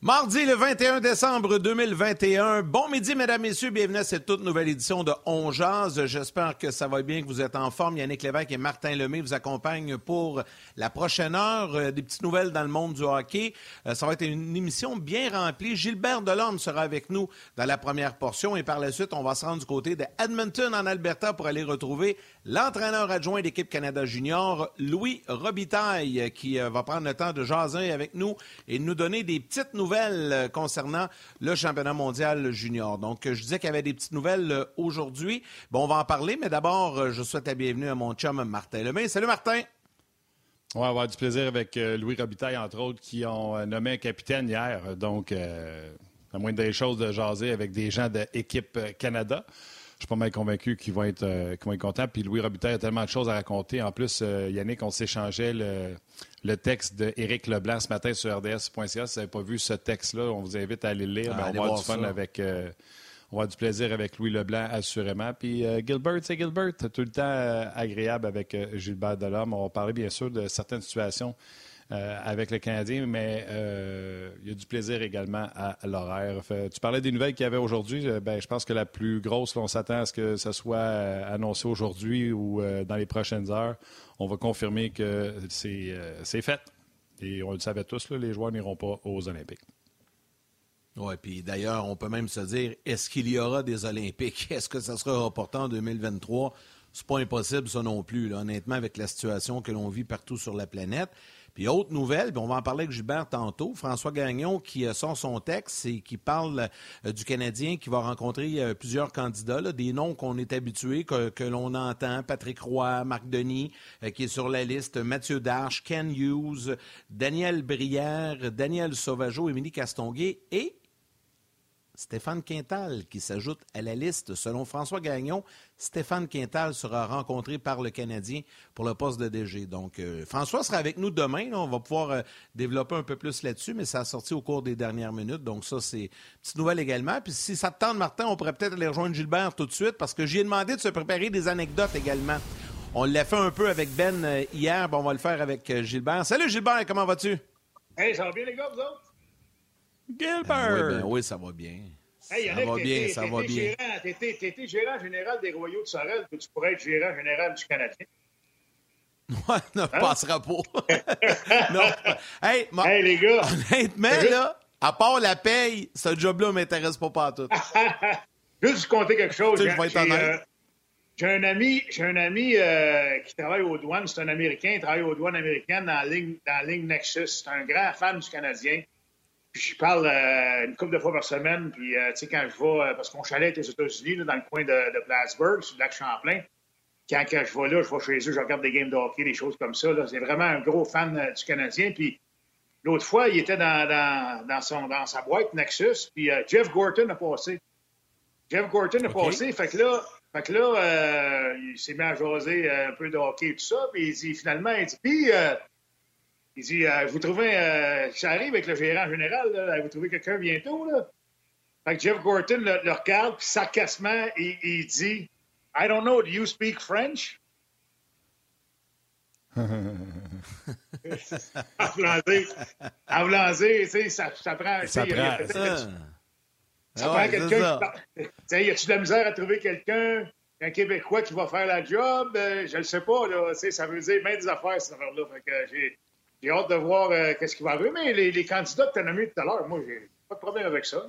Mardi le 21 décembre 2021. Bon midi, mesdames, messieurs. Bienvenue à cette toute nouvelle édition de On Jazz. J'espère que ça va bien, que vous êtes en forme. Yannick Lévesque et Martin Lemay vous accompagnent pour la prochaine heure. Euh, des petites nouvelles dans le monde du hockey. Euh, ça va être une émission bien remplie. Gilbert Delorme sera avec nous dans la première portion et par la suite, on va se rendre du côté de Edmonton en Alberta pour aller retrouver l'entraîneur adjoint d'équipe Canada Junior, Louis Robitaille, qui euh, va prendre le temps de jaser avec nous et nous donner des petites nouvelles euh, concernant le championnat mondial junior. Donc, je disais qu'il y avait des petites nouvelles euh, aujourd'hui. Bon, on va en parler, mais d'abord, euh, je souhaite la bienvenue à mon chum Martin Lemay. Salut Martin! On va avoir du plaisir avec Louis Robitaille, entre autres, qui ont nommé un capitaine hier. Donc, la moindre des choses de jaser avec des gens de l'équipe Canada. Je suis pas mal convaincu qu'ils vont, être, vont être contents. Puis Louis Robitaille a tellement de choses à raconter. En plus, Yannick, on s'échangeait le, le texte d'Éric Leblanc ce matin sur RDS.ca. Si vous n'avez pas vu ce texte-là, on vous invite à aller le lire. Ah, on va avoir du fun avec. Euh, on va avoir du plaisir avec Louis Leblanc, assurément. Puis euh, Gilbert, c'est Gilbert, tout le temps euh, agréable avec Gilbert Delorme. On va parler bien sûr de certaines situations avec le Canadien, mais il y a du plaisir également à, l'horaire. Tu parlais des nouvelles qu'il y avait aujourd'hui. Ben, je pense que la plus grosse, on s'attend à ce que ça soit annoncé aujourd'hui ou dans les prochaines heures on va confirmer que euh, c'est fait. Et on le savait tous, les joueurs n'iront pas aux Olympiques. Oui, puis d'ailleurs, on peut même se dire, est-ce qu'il y aura des Olympiques? Est-ce que ça sera reporté en 2023? C'est pas impossible, ça non plus, honnêtement, avec la situation que l'on vit partout sur la planète. Puis autre nouvelle, on va en parler avec Gilbert tantôt, François Gagnon qui euh, sort son texte et qui parle euh, du Canadien qui va rencontrer euh, plusieurs candidats, des noms qu'on est habitués, que, l'on entend, Patrick Roy, Marc Denis, qui est sur la liste, Mathieu Darche, Ken Hughes, Daniel Brière, Daniel Sauvageau, Émilie Castonguay et Stéphane Quintal qui s'ajoute à la liste. Selon François Gagnon, Stéphane Quintal sera rencontré par le Canadien pour le poste de DG. Donc, euh, François sera avec nous demain. On va pouvoir euh, développer un peu plus là-dessus, mais ça a sorti au cours des dernières minutes. Donc, ça, c'est une petite nouvelle également. Puis, si ça te tente, Martin, on pourrait peut-être aller rejoindre Gilbert tout de suite parce que j'ai demandé de se préparer des anecdotes également. On l'a fait un peu avec Ben euh, hier. On va le faire avec Gilbert. Salut Gilbert, comment vas-tu? Hey, ça va bien les gars, vous autres? Gilbert! Ben oui, ça va bien. ça va bien, ça va bien. Tu étais gérant général des Royaux de Sorel, que tu pourrais être gérant général du Canadien. Ouais, ne hein? passera pas. non. Hey, hey, les gars. Honnêtement, là, à part la paye, ce job-là ne m'intéresse pas partout. Juste vous compter quelque chose. Euh, j'ai un ami, j'ai un ami euh, qui travaille aux douanes, c'est un Américain, il travaille aux douanes américaines dans la ligne, dans la ligne Nexus. C'est un grand fan du Canadien je parle euh, une couple de fois par semaine. Puis, euh, tu sais, quand je vais, euh, parce qu'on chalet est aux États-Unis, dans le coin de, de, Plattsburgh, sur le lac Champlain. Quand, je vais là, je vais chez eux, je regarde des games de hockey, des choses comme ça. C'est vraiment un gros fan du Canadien. Puis, l'autre fois, il était dans, dans, dans, son, dans sa boîte Nexus. Puis, Jeff Gorton a passé. Jeff Gorton a passé. Fait que là, fait que là il s'est mis à jaser un peu de hockey et tout ça. Puis, il dit, finalement, il dit, puis, il dit euh, Vous trouvez, euh, ça arrive avec le gérant général, là, vous trouvez quelqu'un bientôt là? Fait que Jeff Gorton le, le regarde, puis sarcasmement, il, il, dit I don't know, do you speak French? à tu sais, ça, ça prend. Ça prend. Ça, ça prend quelqu'un qui parle. Y a-tu de la misère à trouver quelqu'un, un Québécois qui va faire la job? Euh, je ne sais pas, là. Ça veut dire même des affaires, cette affaire-là. Fait que j'ai j'ai hâte de voir euh, qu'est-ce qui va arriver, mais les, les candidats que tu as nommés tout à l'heure, moi, j'ai pas de problème avec ça.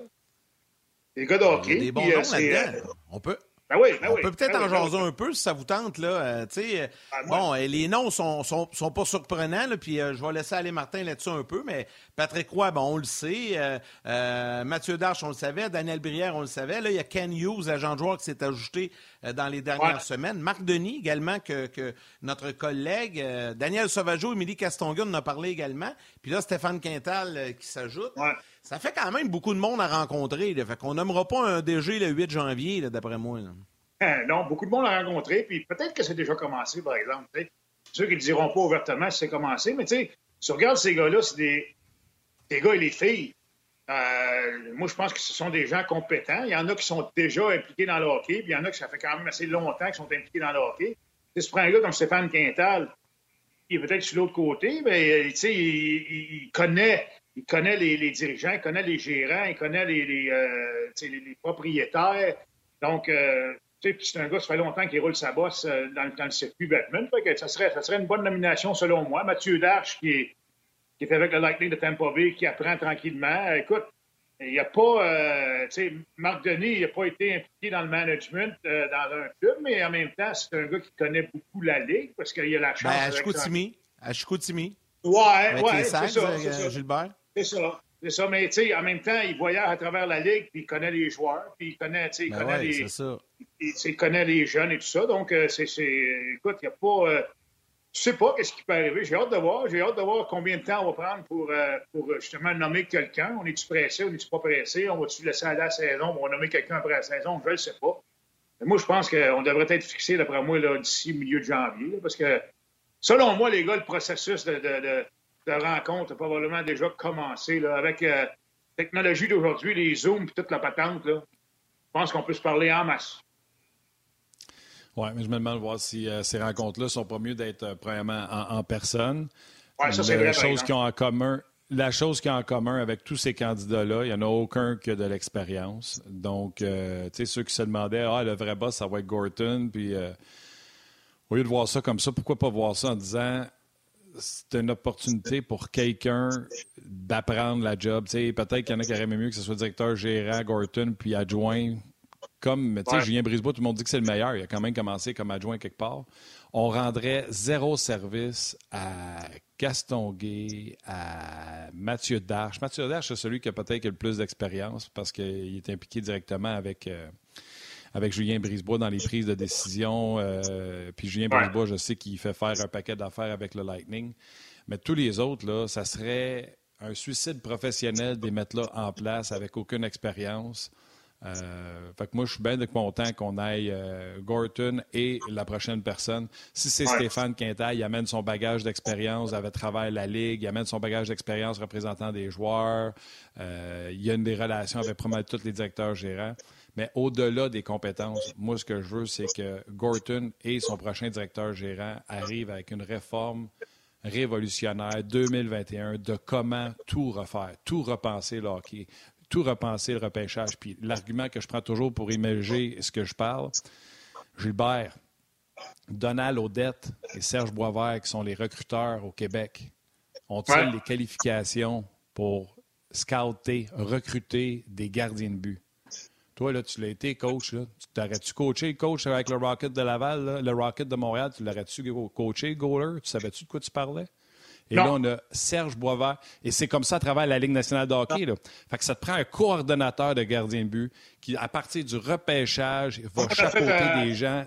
Les gars de hockey. des bons noms là-dedans. On peut, Ben oui, ben on oui, peut peut-être ben en oui, ben jaser oui. un peu si ça vous tente. Là, euh, Ben, moi- bon, euh, les noms sont, sont, sont pas surprenants, là, puis euh, je vais laisser aller Martin là-dessus un peu, mais Patrick Roy, bon, on le sait. euh, euh, Mathieu Darche, on le savait. Daniel Brière, on le savait. Là, il y a Ken Hughes, agent de joueur, qui s'est ajouté euh, dans les dernières Ouais. semaines. Marc Denis également, que, que notre collègue. euh, Daniel Sauvageau, Émilie Castonguin en a parlé également. Puis là, Stéphane Quintal euh, qui s'ajoute. Ouais. Ça fait quand même beaucoup de monde à rencontrer. Là. Fait qu'on nommera pas un DG le 8 janvier, d'après moi. Euh, Non, beaucoup de monde a rencontré, puis peut-être que c'est déjà commencé, par exemple. tu sais. Ceux qui ne diront pas ouvertement si c'est commencé, mais tu sais, si tu regardes ces gars-là, c'est des, des gars et les filles. Euh, moi, je pense que ce sont des gens compétents. Il y en a qui sont déjà impliqués dans le hockey, puis il y en a qui ça fait quand même assez longtemps qu'ils sont impliqués dans le hockey. Tu prends un gars comme Stéphane Quintal, qui est peut-être sur l'autre côté, mais il, il- il connaît, il connaît les, les dirigeants, il connaît les gérants, il connaît les, les, euh, les- propriétaires. Donc, euh, c'est un gars, ça fait longtemps qu'il roule sa bosse euh, dans, le- dans le circuit Batman. Fait que ça serait, ça serait une bonne nomination selon moi. Mathieu Darche, qui est, qui est avec le Lightning de Tampa Bay, qui apprend tranquillement. Écoute, il n'y a pas, tu sais, Marc Denis, il n'a pas été impliqué dans le management dans un club, mais en même temps, c'est un gars qui connaît beaucoup la ligue parce qu'il a la chance. Ben, à son- Chicoutimi. À Chicoutimi. Ouais, Avec ouais, ça, c'est ça. Gilbert. C'est ça. C'est ça, mais tu sais, en même temps, il voyage à travers la ligue, puis il connaît les joueurs, puis il connaît, tu sais, il Ben connaît ouais, les, ça. il, connaît les jeunes et tout ça. Donc, euh, c'est, écoute, il n'y a pas, euh, je sais pas qu'est-ce qui peut arriver. J'ai hâte de voir. J'ai hâte de voir combien de temps on va prendre pour, euh, pour euh, justement nommer quelqu'un. On est-tu pressé, on n'est-tu pas pressé? On va-tu laisser aller la saison? On va nommer quelqu'un après la saison? Je ne le sais pas. Mais moi, je pense qu'on devrait être fixé, d'après moi, d'ici milieu de janvier. là, parce que, selon moi, les gars, le processus de, de, de, de rencontre a probablement déjà commencé. Là, avec euh, la technologie d'aujourd'hui, les Zooms et toute la patente, là, je pense qu'on peut se parler en masse. Oui, mais je me demande de voir si euh, ces rencontres-là sont pas mieux d'être, euh, premièrement, en, en personne. Ouais, ça, c'est La vrai, chose qu'ils ont en commun, la chose qu'ils ont en commun avec tous ces candidats-là, il n'y en a aucun qui a de l'expérience. Donc, euh, tu sais, ceux qui se demandaient, ah, le vrai boss, ça va être Gorton, puis euh, au lieu de voir ça comme ça, pourquoi pas voir ça en disant, c'est une opportunité pour quelqu'un d'apprendre la job. Peut-être qu'il y en a qui auraient mieux que ce soit directeur gérant, Gorton, puis adjoint. Comme, tu sais, Ouais. Julien Brisebois, tout le monde dit que c'est le meilleur. Il a quand même commencé comme adjoint quelque part. On rendrait zéro service à Gaston Gay, à Mathieu Darche. Mathieu Darche, c'est celui qui a peut-être le plus d'expérience parce qu'il est impliqué directement avec, euh, avec Julien Brisebois dans les prises de décision. euh, puis Julien. Brisebois, je sais qu'il fait faire un paquet d'affaires avec le Lightning. Mais tous les autres, là, ça serait un suicide professionnel de les mettre là en place avec aucune expérience. Euh, fait que moi, je suis bien content qu'on aille euh, Gorton et la prochaine personne. Si c'est Ouais. Stéphane Quintal, il amène son bagage d'expérience avec travers la Ligue, il amène son bagage d'expérience représentant des joueurs, euh, il y a une des relations avec probablement tous les directeurs gérants. Mais au-delà des compétences, moi, ce que je veux, c'est que Gorton et son prochain directeur gérant arrivent avec une réforme révolutionnaire 2021 de comment tout refaire, tout repenser le hockey, tout repenser le repêchage. Puis l'argument que je prends toujours pour imaginer ce que je parle, Gilbert, Donald Odette et Serge Boisvert, qui sont les recruteurs au Québec, ont-ils Ouais. les qualifications pour scouter, recruter des gardiens de but? Toi, là, tu l'as été coach. Là. Tu t'aurais-tu coaché coach avec le Rocket de Laval, là, le Rocket de Montréal? Tu l'aurais-tu coaché, goaler? Tu savais-tu de quoi tu parlais? Et Non. là, on a Serge Boisvert. Et c'est comme ça à travers la Ligue nationale de hockey. Là. Fait que ça te prend un coordonnateur de gardien de but qui, à partir du repêchage, va fait, chapeauter euh, des gens,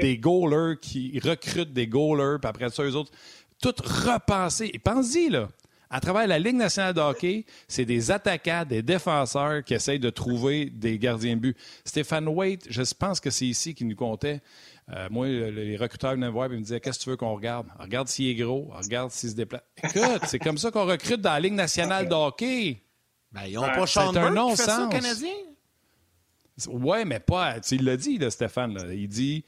des goalers qui recrutent des goalers, puis après ça, eux autres, tout repenser. Et pense-y, là. À travers la Ligue nationale de hockey, c'est des attaquants, des défenseurs qui essayent de trouver des gardiens de but. Stéphane Waite, je pense que c'est ici qu'il nous comptait. Euh, moi, le- les recruteurs venaient me voir et me disaient Qu'est-ce que tu veux qu'on regarde? Regarde s'il est gros, regarde s'il se déplace. Écoute, c'est comme ça qu'on recrute dans la Ligue nationale de hockey. Ben, ils n'ont Ouais, pas c'est Sean un Burke qui fait ça, non-sens. Canadien? Ouais, mais pas. Tu sais, il l'a dit, là, Stéphane. là. Il dit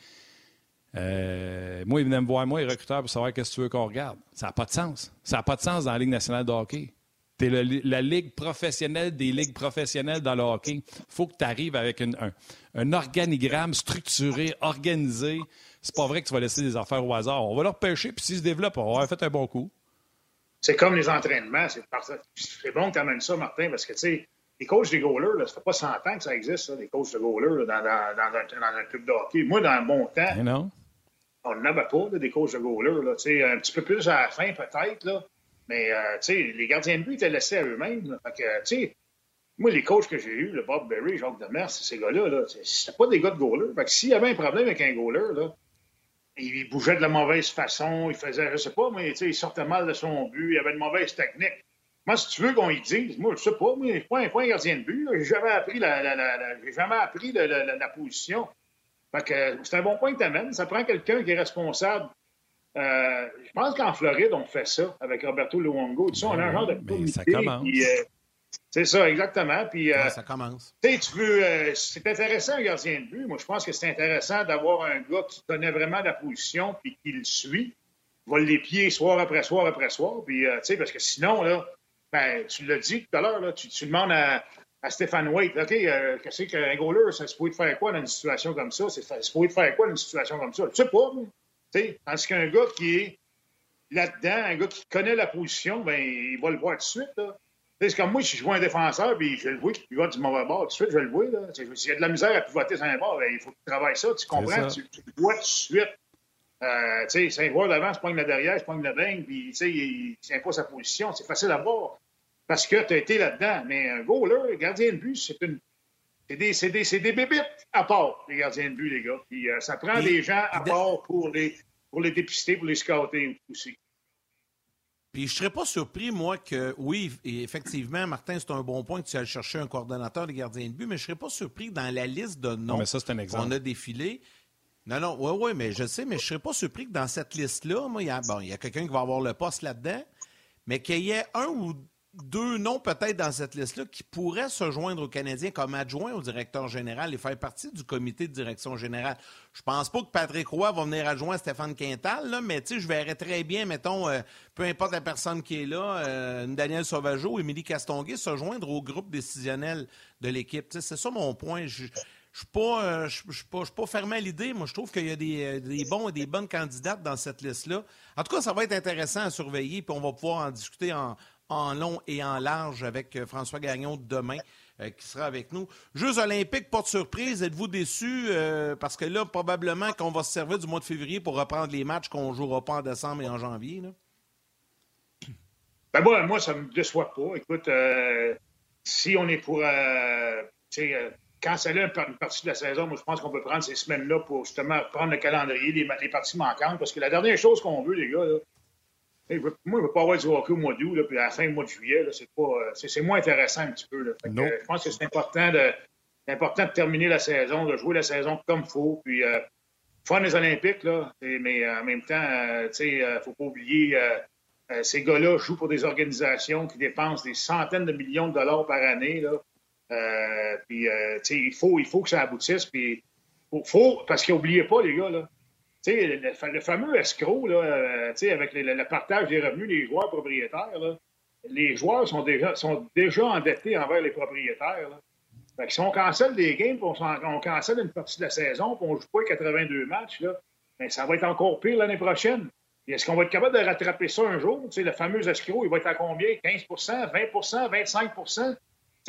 euh, Moi, il venait me voir, moi, les recruteurs, pour savoir qu'est-ce que tu veux qu'on regarde. Ça n'a pas de sens. Ça n'a pas de sens dans la Ligue nationale de hockey. Tu es la ligue professionnelle des ligues professionnelles dans le hockey. Il faut que tu arrives avec une- un, un organigramme structuré, organisé. C'est pas vrai que tu vas laisser des affaires au hasard. On va leur pêcher, puis s'ils se développent, on va avoir fait un bon coup. C'est comme les entraînements. C'est, bon que tu amènes ça, Martin, parce que, tu sais, les coachs des goalers, là, ça fait pas 100 ans que ça existe, ça, des coachs de goalers dans, dans, dans, un, club de hockey. Moi, dans mon temps, non. On n'avait pas des coachs de goalers. Là, un petit peu plus à la fin, peut-être, là, mais euh, les gardiens de but étaient laissés à eux-mêmes. moi, les coachs que j'ai eus, le Bob Berry, Jacques Demers, ces gars-là, là, c'était pas des gars de goalers. s'il y avait un problème avec un goaler, là, il bougeait de la mauvaise façon, il faisait, je sais pas, mais il sortait mal de son but, il avait une mauvaise technique. Moi, si tu veux qu'on y dise, moi, je sais pas, moi, je suis pas un, gardien de but. J'ai jamais appris la, j'ai jamais appris la, position. Fait que c'est un bon point que tu amènes. Ça prend quelqu'un qui est responsable. Euh, je pense qu'en Floride, on fait ça avec Roberto Luongo. Tu sais, on a un genre de comité. Ça commence. Euh, c'est ça, exactement. Puis, euh, ça commence. Tu veux, c'est intéressant un gardien de but. Moi, je pense que c'est intéressant d'avoir un gars qui connaît vraiment la position puis qui le suit, vole les pieds soir après soir après soir. Puis, tu sais, parce que sinon, là, ben, tu l'as dit tout à l'heure, tu, tu, demandes à, à Stéphane Waite, OK, euh, qu'est-ce qu'un goaler, ça se pourrait faire quoi dans une situation comme ça? C'est se pourrait faire quoi dans une situation comme ça? Tu sais pas, tu sais, tandis qu'un gars qui est là-dedans, un gars qui connaît la position, ben, il va le voir tout de suite, là. C'est comme moi, si je vois un défenseur, puis je le vois qui pivote du mauvais bord, tout de suite, je vais le vois. S'il y a de la misère à pivoter sur un bord, ben, il faut que tu travailles ça, tu comprends, Tu, le vois tout de suite. Euh, tu sais, c'est un joueur d'avant, c'est pas une derrière, c'est pas une dingue, puis tu sais, il tient pas sa position. C'est facile à voir parce que tu as été là-dedans. Mais un goaler, gardien de but, c'est une. C'est des, c'est des, c'est des bébites à part, les gardiens de but, les gars. Puis euh, ça prend des gens à part pour les, pour les dépister, pour les scouter aussi. Puis je serais pas surpris, moi, que oui, effectivement, Martin, c'est un bon point que tu ailles chercher un coordonnateur des gardiens de but, mais je serais pas surpris dans la liste de noms qu'on a défilé. Non, non, oui, oui, mais je sais, mais je serais pas surpris que dans cette liste-là, moi, il y a, bon, il y a quelqu'un qui va avoir le poste là-dedans, mais qu'il y ait un ou deux noms peut-être dans cette liste-là qui pourraient se joindre aux Canadiens comme adjoint au directeur général et faire partie du comité de direction générale. Je pense pas que Patrick Roy va venir adjoint à Stéphane Quintal, là, mais je verrais très bien, mettons, euh, peu importe la personne qui est là, euh, Daniel Sauvageau, Émilie Castonguay, se joindre au groupe décisionnel de l'équipe. C'est ça mon point. Je, je suis pas, euh, pas, pas fermé à l'idée. Moi, je trouve qu'il y a des, des, bons et des bonnes candidates dans cette liste-là. En tout cas, ça va être intéressant à surveiller, puis on va pouvoir en discuter en, en long et en large avec euh, François Gagnon demain. qui sera avec nous. Jeux olympiques, de surprise. Êtes-vous déçus? parce que là, probablement qu'on va se servir du mois de février pour reprendre les matchs qu'on ne jouera pas en décembre et en janvier. Là? Ben moi, moi, ça ne me déçoit pas. Écoute, si on est pour canceller une partie de la saison, moi, je pense qu'on peut prendre ces semaines-là pour justement prendre le calendrier, les, les parties manquantes, parce que la dernière chose qu'on veut, les gars, moi, je ne veux pas avoir du hockey au mois d'août, puis à la fin du mois de juillet, c'est, pas, c'est, moins intéressant un petit peu. Là. je pense que c'est important de, important de terminer la saison, de jouer la saison comme il faut, puis euh, faire les Olympiques, là, mais en même temps, euh, il ne faut pas oublier, euh, ces gars-là jouent pour des organisations qui dépensent des centaines de millions de dollars par année. Là. Euh, puis, euh, il faut, il faut que ça aboutisse. Puis, faut, parce qu'oubliez pas, les gars, là, le, fameux escroc, euh, avec le, partage des revenus des joueurs propriétaires, les joueurs sont déjà, endettés envers les propriétaires. Si on cancelle des games, on, on cancelle une partie de la saison, puis on ne joue pas 82 matchs, ben, ça va être encore pire l'année prochaine. Est-ce qu'on va être capable de rattraper ça un jour? le fameux escroc, il va être à combien? 15% 20% 25%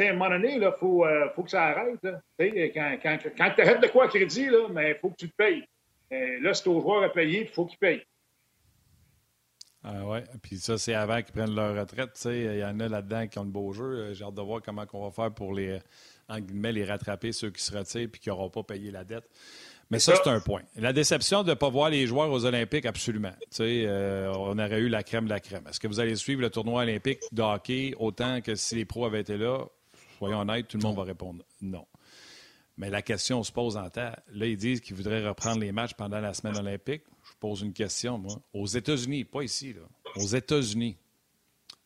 à un moment donné, il faut, euh, faut que ça arrête. Quand, tu arrêtes de quoi à crédit, il faut que tu te payes. Euh, là, c'est au joueur à payer, il faut qu'il paye. Ah ouais, puis ça, c'est avant qu'ils prennent leur retraite. Il y en a là-dedans qui ont le beau jeu. Euh, j'ai hâte de voir comment on va faire pour les, en guillemets, les rattraper, ceux qui se retirent et qui n'auront pas payé la dette. Mais ça, c'est un point. La déception de ne pas voir les joueurs aux Olympiques, absolument. on aurait eu la crème de la crème. Est-ce que vous allez suivre le tournoi olympique de hockey autant que si les pros avaient été là? Soyons honnêtes, tout le monde va répondre non. Mais la question se pose en temps. Là, ils disent qu'ils voudraient reprendre les matchs pendant la semaine olympique. Je pose une question, moi. Aux États-Unis, pas ici, là. Aux États-Unis,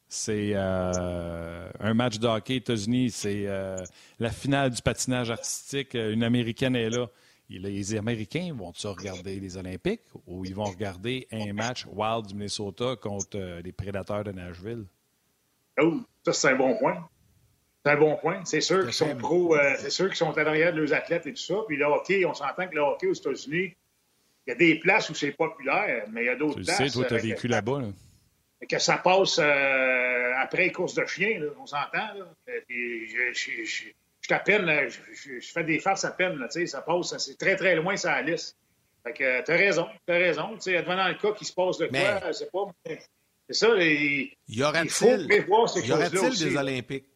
c'est euh, un match de hockey. États-Unis, c'est euh, la finale du patinage artistique. Une Américaine est là. Les Américains vont-ils regarder les Olympiques ou ils vont regarder un match Wild du Minnesota contre euh, les Prédateurs de Nashville? Oh, ça, c'est un bon point. C'est un bon point. C'est sûr qu'ils sont pro, euh, c'est sûr qu'ils sont à l'arrière de leurs athlètes et tout ça. Puis le hockey, on s'entend que le hockey aux États-Unis, il y a des places où c'est populaire, mais il y a d'autres places. Tu sais, toi, tu as vécu là-bas. Que ça passe euh, après course de chien, on s'entend. Je, je, je, je, peine, je, fais des farces à peine, là, ça passe, c'est très, très loin, ça liste. Fait que t'as raison, t'as raison. Tu sais, advenant le cas qu'il se passe de quoi, c'est pas. C'est ça, il, y aurait-il des Olympiques?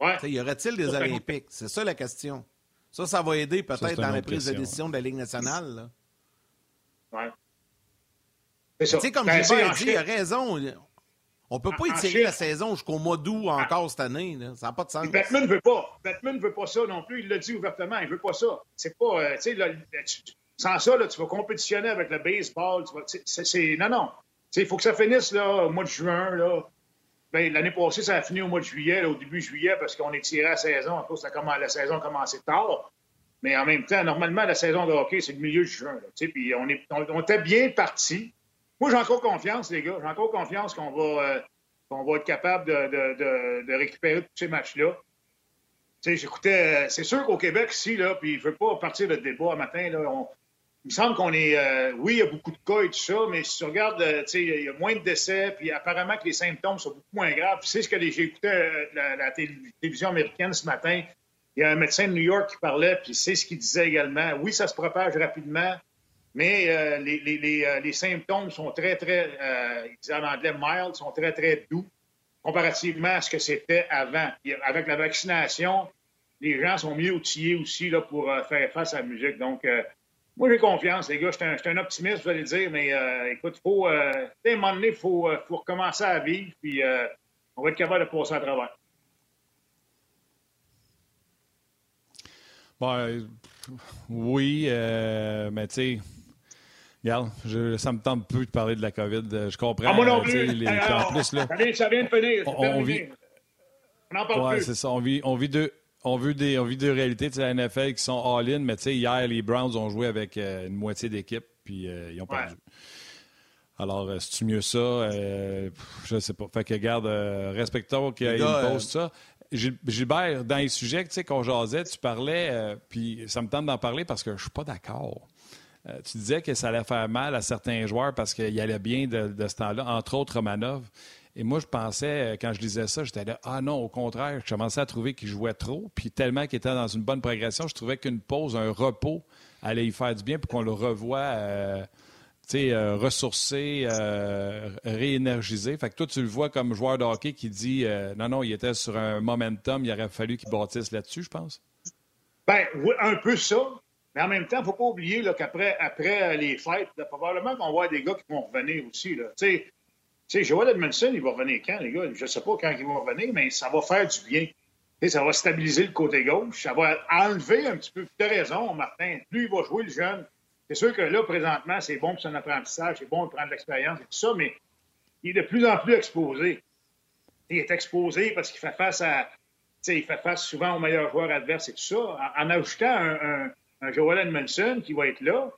Ouais. y aurait-il des Olympiques? C'est ça la question. Ça, ça va aider peut-être dans la prise de décision de la Ligue nationale. Oui. Tu sais, comme ben, Gilbert dit, il a raison. On ne peut pas étirer la saison jusqu'au mois d'août ah. encore cette année. Ça n'a pas de sens. Batman ne veut pas. Batman ne veut pas ça non plus. Il l'a dit ouvertement. Il ne veut pas ça. C'est pas. Euh, tu sais, sans ça, là, tu vas compétitionner avec le baseball. c'est, non, non. Il faut que ça finisse là, au mois de juin. Là. Ben, l'année passée, ça a fini au mois de juillet, au début juillet, parce qu'on est tiré à la saison. En plus, la saison a commencé tard. Mais en même temps, normalement, la saison de hockey, c'est le milieu de juin. Puis on, est, on, était bien parti. Moi, j'ai encore confiance, les gars. J'ai encore confiance qu'on va, euh, va être capable de, de, de, récupérer tous ces matchs-là. J'écoutais, euh, c'est sûr qu'au Québec, ici, là, puis je ne veux pas partir de débat un matin, là, il me semble qu'on est. Euh, oui, il y a beaucoup de cas et tout ça, mais si tu regardes, euh, sais, il y a moins de décès, puis apparemment que les symptômes sont beaucoup moins graves. C'est ce que j'ai écouté euh, la, télévision américaine ce matin. Il y a un médecin de New York qui parlait, puis c'est ce qu'il disait également. Oui, ça se propage rapidement, mais les, les, les, symptômes sont très, très, il disait en anglais mild, sont très, très doux comparativement à ce que c'était avant. Avec la vaccination, les gens sont mieux outillés aussi là, pour faire face à la musique. Donc, moi, j'ai confiance, les gars. Je suis un, optimiste, vous allez dire, mais euh, écoute, il faut, euh, à un moment donné, il faut, euh, faut, recommencer à vivre, puis on va être capable de passer à travers. Bon, oui, mais tu sais, regarde, ça me tente peu de parler de la COVID. Je comprends. Ah, moi non plus. Les, en plus, là, ça, vient, de finir. On, vit. On en parle ouais, c'est ça. On vit, on vit deux on veut des, on vit deux réalités de la NFL qui sont all-in, mais tu sais, hier, les Browns ont joué avec euh, une moitié d'équipe, puis euh, ils ont perdu. Alors, euh, c'est-tu mieux ça? je ne sais pas. Fait que, regarde, respectons qu'il pose ça. Gilbert, dans les sujets qu'on jasait, tu parlais, puis ça me tente d'en parler parce que je suis pas d'accord. tu disais que ça allait faire mal à certains joueurs parce qu'il allait bien de, de ce temps-là, entre autres Romanov. Et moi, je pensais, euh, quand je lisais ça, j'étais là, ah non, au contraire, je commençais à trouver qu'il jouait trop. Puis tellement qu'il était dans une bonne progression, je trouvais qu'une pause, un repos allait y faire du bien pour qu'on le revoie, euh, euh, ressourcé, réénergisé. Fait que toi, tu le vois comme joueur de hockey qui dit, non, non, il était sur un momentum, il aurait fallu qu'il bâtisse là-dessus, je pense. Bien, oui, un peu ça. Mais en même temps, il ne faut pas oublier qu'après après les fêtes, probablement qu'on va des gars qui vont revenir aussi. Là. Sais, Joel Edmondson, il va revenir quand, les gars? Je ne sais pas quand il va revenir, mais ça va faire du bien. ça va stabiliser le côté gauche. Ça va enlever un petit peu. Tu as raison, Martin. Plus il va jouer le jeune. C'est sûr que là, présentement, c'est bon pour son apprentissage, c'est bon de prendre l'expérience et tout ça, mais il est de plus en plus exposé. Il est exposé parce qu'il fait face à. il fait face souvent aux meilleurs joueurs adverses et tout ça. En, ajoutant un, un Joel Edmondson qui va être là,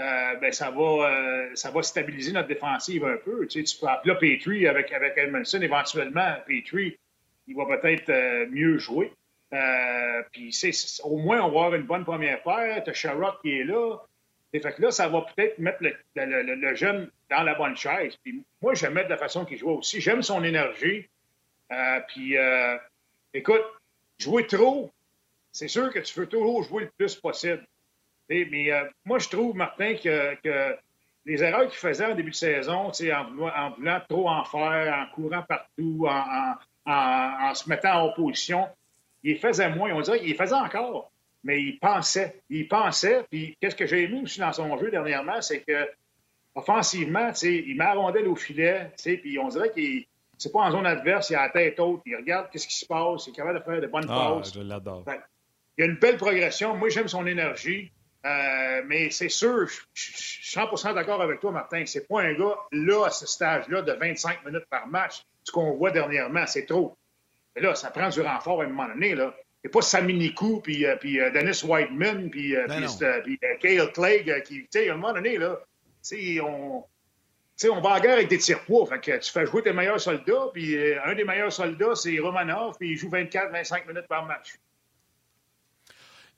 euh, ben, ça, va, euh, ça va stabiliser notre défensive un peu. Tu, peux appeler Petrie avec, avec Edmondson éventuellement. Petrie, il va peut-être euh, mieux jouer. puis au moins, on va avoir une bonne première paire. Tu as Sherrock qui est là. Et fait que là, ça va peut-être mettre le, le, jeune dans la bonne chaise. Puis moi, j'aime de la façon qu'il joue aussi. J'aime son énergie. puis écoute, jouer trop, c'est sûr que tu veux toujours jouer le plus possible mais euh, moi, je trouve, Martin, que, les erreurs qu'il faisait en début de saison, en voulant, en voulant trop en faire, en courant partout, en, se mettant en opposition, il faisait moins. On dirait qu'il faisait encore, mais il pensait. Il pensait. Puis qu'est-ce que j'ai aimé aussi dans son jeu dernièrement, c'est que offensivement, il met la rondelle au filet, puis on dirait qu'il c'est pas en zone adverse, il a la tête haute, il regarde qu'est-ce qui se passe, il est capable de faire de bonnes ah, passes. Je l'adore. il y a une belle progression. Moi, j'aime son énergie. Euh, mais c'est sûr, je suis 100% d'accord avec toi, Martin. C'est pas un gars, là, à ce stage-là, de 25 minutes par match. Ce qu'on voit dernièrement, c'est trop. Mais là, ça prend du renfort à un moment donné. Là. C'est pas Sammy Nikou, puis, euh, puis euh, Dennis Whiteman, puis, ben puis, Kale Clegg, qui, tu sais, à un moment donné, là, on, on va en guerre avec des tire-poids. Fait que tu fais jouer tes meilleurs soldats, puis un des meilleurs soldats, c'est Romanov, puis il joue 24-25 minutes par match.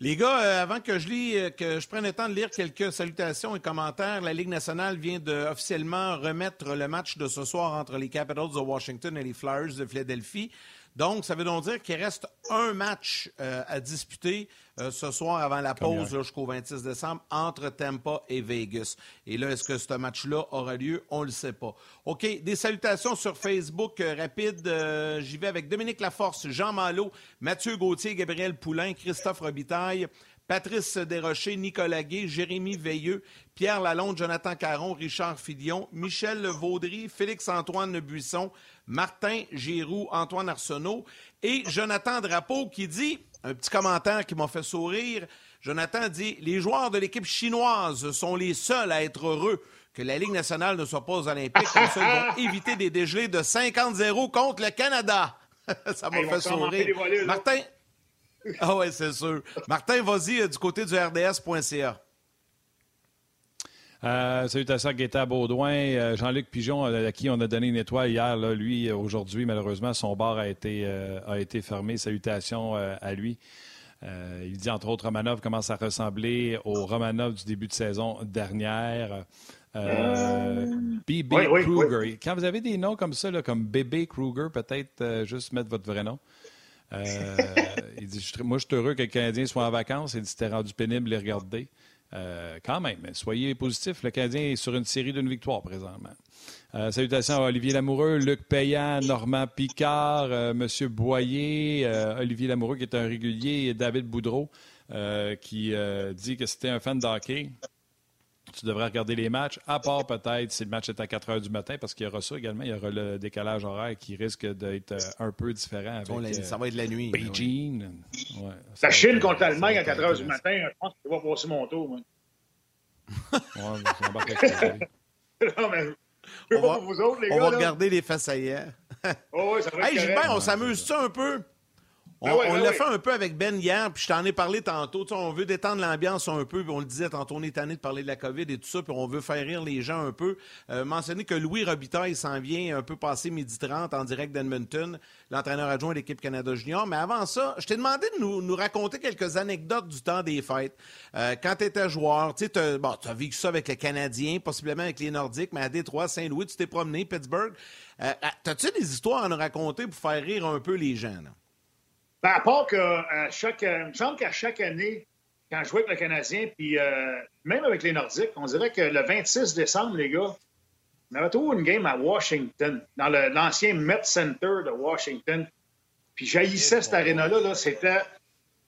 Les gars, euh, avant que je lis, euh, que je prenne le temps de lire quelques salutations et commentaires, la Ligue nationale vient de officiellement remettre le match de ce soir entre les Capitals de Washington et les Flyers de Philadelphie. Donc, ça veut donc dire qu'il reste un match euh, à disputer euh, ce soir avant la pause jusqu'au 26 décembre entre Tampa et Vegas. Et là, est-ce que ce match-là aura lieu? On ne le sait pas. OK, des salutations sur Facebook euh, rapides. J'y vais avec Dominique Laforce, Jean Malo, Mathieu Gauthier, Gabriel Poulain, Christophe Robitaille, Patrice Desrochers, Nicolas Gay, Jérémy Veilleux, Pierre Lalonde, Jonathan Caron, Richard Fidion, Michel Vaudry, Félix-Antoine Buisson, Martin Giroux, Antoine Arsenault et Jonathan Drapeau qui dit, un petit commentaire qui m'a fait sourire, Jonathan dit Les joueurs de l'équipe chinoise sont les seuls à être heureux que la Ligue nationale ne soit pas aux Olympiques. Comme ça, ils vont éviter des dégelés de 50-0 contre le Canada. ça m'a fait sourire. Martin. Ah ouais, c'est sûr. Martin, vas-y euh, du côté du RDS.ca. Euh, salutations à Guetta Baudouin, euh, Jean-Luc Pigeon, euh, à qui on a donné une étoile hier. Là, lui, aujourd'hui, malheureusement, son bar a été, a été fermé. Salutations à lui. il dit entre autres Romanov commence à ressembler au Romanov du début de saison dernière. B.B. Kruger. Quand vous avez des noms comme ça, comme Bébé Kruger, peut-être juste mettre votre vrai nom. Il dit Moi, je suis heureux que les Canadiens soient en vacances. Il dit C'était rendu pénible les regarder. Euh, quand même, soyez positifs. Le Canadien est sur une série d'une victoire présentement. Euh, salutations à Olivier Lamoureux, Luc Payan, Normand Picard, euh, Monsieur Boyer, Olivier Lamoureux qui est un régulier, et David Boudreau qui dit que c'était un fan de hockey. Tu devrais regarder les matchs, à part peut-être si le match est à 4 heures du matin, parce qu'il y aura ça également. Il y aura le décalage horaire qui risque d'être un peu différent. Avec, ça va être la nuit. Beijing. Ouais, la Chine contre l'Allemagne à 4 heures du matin, je pense que je vais passer mon tour. Moi. ouais, non, mais je on va, pour vous autres, les on gars. On va regarder les faits ailleurs. oh, oui, ça va être hey, Gilbert, on s'amuse ça un peu? Ben on, ben l'a fait un peu avec Ben hier, puis je t'en ai parlé tantôt. on veut détendre l'ambiance un peu, puis on le disait tantôt, on est tanné de parler de la COVID et tout ça, puis on veut faire rire les gens un peu. Euh, mentionner que Louis Robitaille s'en vient un peu passé midi 30 en direct d'Edmonton, l'entraîneur adjoint de l'équipe Canada Junior. Mais avant ça, je t'ai demandé de nous, raconter quelques anecdotes du temps des fêtes. Euh, quand tu étais joueur, tu sais, bon, as vécu ça avec les Canadiens, possiblement avec les Nordiques, mais à Détroit, Saint-Louis, tu t'es promené, Pittsburgh. Euh, T'as-tu des histoires à nous raconter pour faire rire un peu les gens? Ben, à part que à chaque, il me semble qu'à chaque année, quand je jouais avec le Canadien, puis euh, même avec les Nordiques, on dirait que le 26 décembre, les gars, on avait toujours une game à Washington, dans l'ancien Met Center de Washington. Puis j'haïssais cette aréna-là, -là, c'était.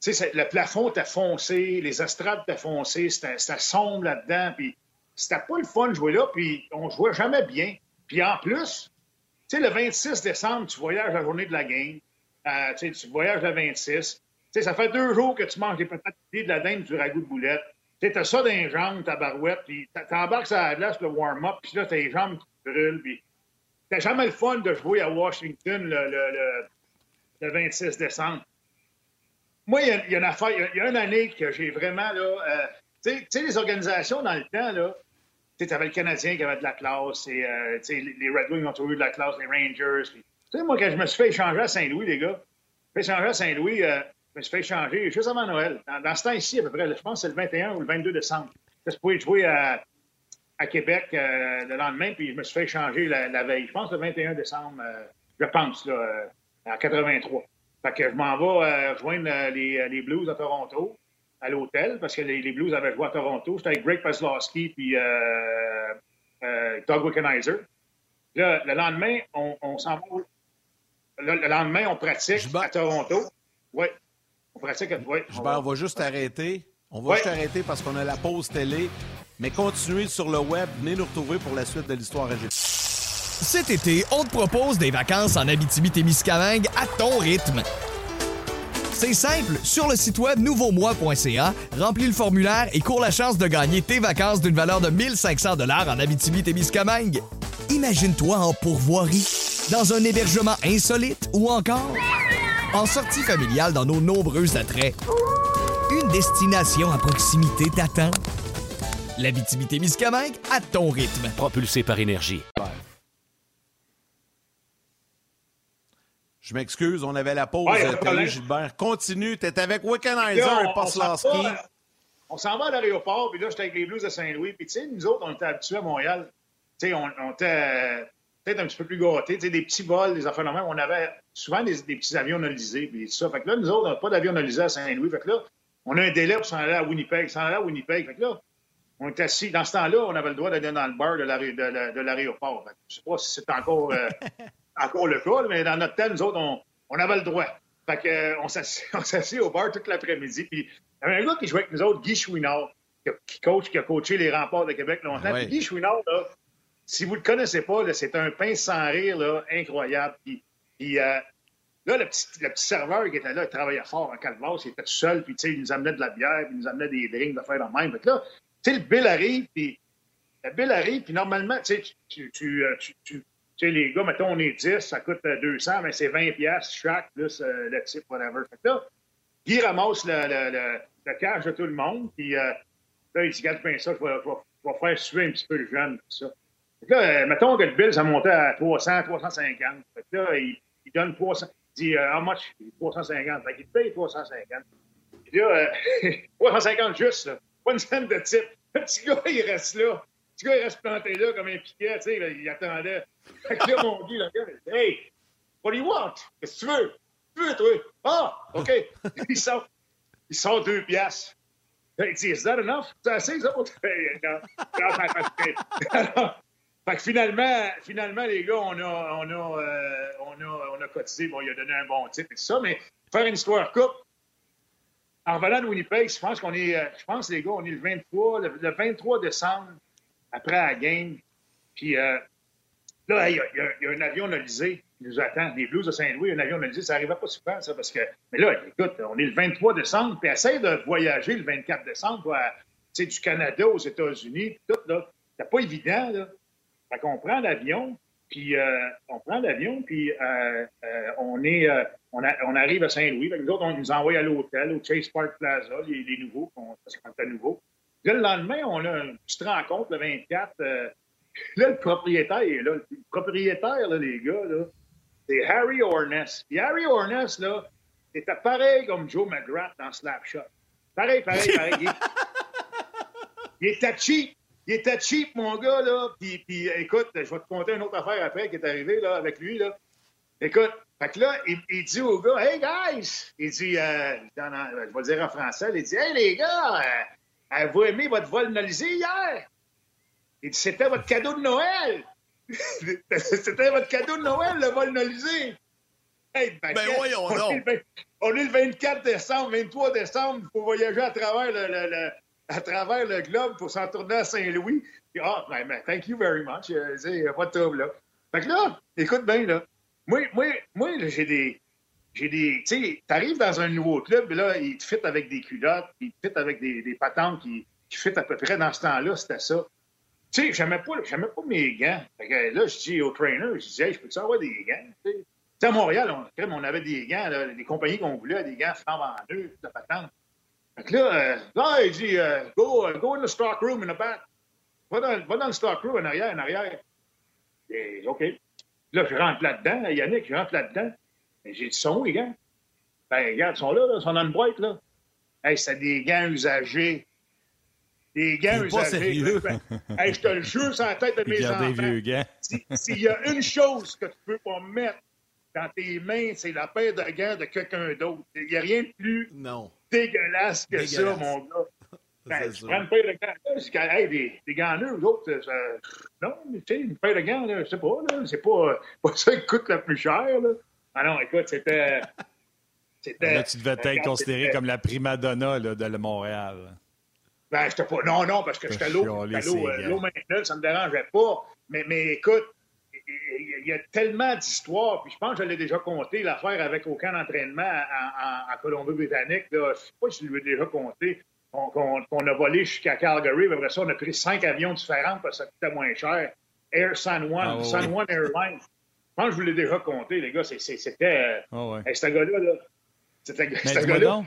Tu sais, le plafond était foncé, les estrades étaient foncées, c'était sombre là-dedans, puis c'était pas le fun de jouer là, puis on jouait jamais bien. Puis en plus, tu sais, le 26 décembre, tu voyages la journée de la game, euh, tu voyages le 26. ça fait deux jours que tu manges des patates de la dinde du ragoût de boulette. Tu as ça dans les jambes, ta barouette, puis t'embarques sur la glace, le warm-up, puis là, tes jambes qui brûlent. Puis t'as jamais le fun de jouer à Washington le, 26 décembre. Moi, il y, a une affaire, il y, a une année que j'ai vraiment, là, euh, tu sais, les organisations dans le temps, là, tu avais le Canadien qui avait de la classe, et, euh, les Red Wings ont toujours eu de la classe, les Rangers, tu sais, moi, quand je me suis fait échanger à Saint-Louis, les gars, je me suis fait échanger à Saint-Louis, euh, je me suis fait échanger juste avant Noël. Dans, ce temps-ci, à peu près, je pense que c'est le 21 ou le 22 décembre. Je suis jouer à, Québec euh, le lendemain, puis je me suis fait échanger la, veille. Je pense le 21 décembre, euh, je pense, là, à 83. Fait que je m'en vais rejoindre les, Blues à Toronto, à l'hôtel, parce que les, Blues avaient joué à Toronto. J'étais avec Greg Paslowski puis Doug Wickenheiser. Là, le lendemain, on, on s'en va le, lendemain, on pratique à Toronto. Oui. On pratique à. Oui, on, va... on va juste arrêter. On va juste arrêter parce qu'on a la pause télé. Mais continuez sur le web. Venez nous retrouver pour la suite de l'histoire Cet été, on te propose des vacances en Abitibi-Témiscamingue à ton rythme. C'est simple, sur le site web nouveaumois.ca, remplis le formulaire et cours la chance de gagner tes vacances d'une valeur de 1500 dollars en Abitibi-Témiscamingue. Imagine-toi en pourvoirie, dans un hébergement insolite ou encore en sortie familiale dans nos nombreux attraits. Une destination à proximité t'attend. L'Abitibi-Témiscamingue à ton rythme. Propulsé par énergie. Je m'excuse, on avait la pause. Ouais, Gilbert, continue. Tu es avec Wickenheiser, Poslowski. On s'en va à l'aéroport, puis là, j'étais avec les Blues de Saint-Louis. Puis, tu sais, nous autres, on était habitués à Montréal. Tu sais, on, on, était peut-être un petit peu plus gâtés. Des petits vols, des affaires normales. On avait souvent des, petits avions nolisés, puis tout ça. Fait que là, nous autres, on n'a pas d'avion nolisé à Saint-Louis. Fait que là, on a un délai pour s'en aller à Winnipeg. S'en aller à Winnipeg. Fait que là, on est assis. Dans ce temps-là, on avait le droit d'aller dans le bar de l'aéroport. Je sais pas si c'est encore, euh, encore le cas, mais dans notre temps, nous autres, on, on avait le droit. Fait que, euh, on s'assit au bar toute l'après-midi. Puis il y avait un gars qui jouait avec nous autres, Guy Chouinard, qui, coach, qui a coaché les remparts de Québec longtemps. Guy Chouinard, là, si vous le connaissez pas, c'est un pain sans rire là, incroyable. Puis, euh, là, le petit, serveur qui était là, il travaillait fort en Calvas, il était tout seul, puis il nous amenait de la bière, puis il nous amenait des drinks, de faire la même. Que là, tu sais, le bill arrive, puis le bill arrive, puis normalement, tu sais, sais, les gars, mettons, on est 10, ça coûte 200, euh, mais c'est 20 pièces chaque, plus euh, le type, whatever. Fait que là, Guy ramasse le, le, cash de tout le monde, puis euh, là, il dit, regarde bien ça, je, vais, faire suer un petit peu le jeune, tout ça. Là, mettons que le bill, ça montait à 300, 350. Fait que là, il, donne 300. Il dit, how much? 350. Fait qu'il paye 350. Puis là, 350 juste, là. Pas une scène de type. Le petit gars, il reste là. Le petit gars, il reste planté là comme un piquet, tu sais, il attendait. Fait que là, mon là, il dit Hey, what do you want? Qu'est-ce que tu veux? Tu veux, toi? Ah, OK. il, sort, il sort deux piastres. Il dit Is that enough? C'est assez, ça, te payer? Non. Fait que finalement, finalement, les gars, on a, on a, euh, on a, on a cotisé. Bon, il a donné un bon titre et tout ça, mais faire une histoire coupe, en revenant de Winnipeg, je pense qu'on est, euh, je pense, les gars, on est le 23, le, 23 décembre, après la game. Puis euh, Là, il y, a, un avion nolisé qui nous attend. Les Blues de Saint-Louis, un avion nolisé, ça n'arrivait pas souvent, ça, parce que. Mais là, écoute, on est le 23 décembre, puis essaye de voyager le 24 décembre, sais, du Canada aux États-Unis, tout, là. C'est pas évident, là. Fait qu'on prend l'avion, puis euh, on prend l'avion, puis euh, euh, on est. On, arrive à Saint-Louis. Nous autres, on nous envoie à l'hôtel, au Chase Park Plaza, les, nouveaux, parce qu'on était nouveaux. Là, le lendemain, on a une petite rencontre, le 24 Là, le propriétaire est là. Le propriétaire, là, les gars, là, c'est Harry Orness. Puis Harry Orness, là, c'était pareil comme Joe McGrath dans Slapshot. Pareil, pareil, pareil. il, était cheap. Il était cheap, mon gars, là. Puis, puis, écoute, je vais te conter une autre affaire après qui est arrivée, là, avec lui, là. Écoute, fait que là, il, dit au gars, Hey, guys! Il dit, euh, dans, je vais le dire en français, il dit, Hey, les gars, euh, avez-vous aimé votre vol nolisé hier? c'était votre cadeau de Noël. c'était votre cadeau de Noël, le vol nolisé. Hey, ben, voyons on, Est on est le 24 décembre, 23 décembre, pour voyager à travers le, à travers le globe pour s'en tourner à Saint-Louis. Ah, ben, ben, thank you very much. Il n'y a pas de là. Fait que là, écoute bien, là. Moi, moi, moi j'ai des. J'ai des. Tu sais, t'arrives dans un nouveau club, là, il te fit avec des culottes, il te fit avec des, des patentes qui, qui fit à peu près dans ce temps-là, c'était ça. Tu sais, j'aimais pas, pas mes gants. là, je dis au trainer, je dis, hey, je peux-tu avoir des gants? Tu sais, à Montréal, on, on, avait des gants, là, des compagnies qu'on voulait, des gants flambant deux, de patente. Fait que là, euh, là, il dit, euh, go, uh, go in the stock room in the back. Va dans, va dans le stock room en arrière, en arrière. Et, OK. Là, je rentre là-dedans, Yannick, je rentre là-dedans. J'ai dit, sont où les gants? Ben, regarde, ils sont là, là, ils sont dans une boîte, là. Hey, c'est des gants usagés. Des gants usagés. je te le jure sur la tête de mes enfants. S'il y a une chose que tu peux pas mettre dans tes mains, c'est la paire de gants de quelqu'un d'autre. Il n'y a rien de plus dégueulasse que ça, mon gars. Ben, tu prends une paire de gants. Je hey, des, des gants neufs, autres, ça... non, mais tu sais, une paire de gants, je sais pas, là, c'est pas, pas ça qui coûte le plus cher. Là. Ah non, écoute, c'était. Là, tu devais être considéré comme la prima donna là, de Montréal. Ben, j'étais pas. Non, non, parce que j'étais l'eau. L'eau maintenant, ça me dérangeait pas. Mais, mais écoute, il y, a tellement d'histoires, puis je pense que je l'ai déjà compté, l'affaire avec aucun entraînement en, Colombie-Britannique. Je ne sais pas si je l'ai déjà compté. Qu'on a volé jusqu'à Calgary, mais après ça, on a pris cinq avions différents parce que ça coûtait moins cher. Air San Juan, ah, San Juan Airlines. Je pense que je vous l'ai déjà compté, les gars. C'était. Oh, ouais. ce gars-là, là. C'était ce gars-là.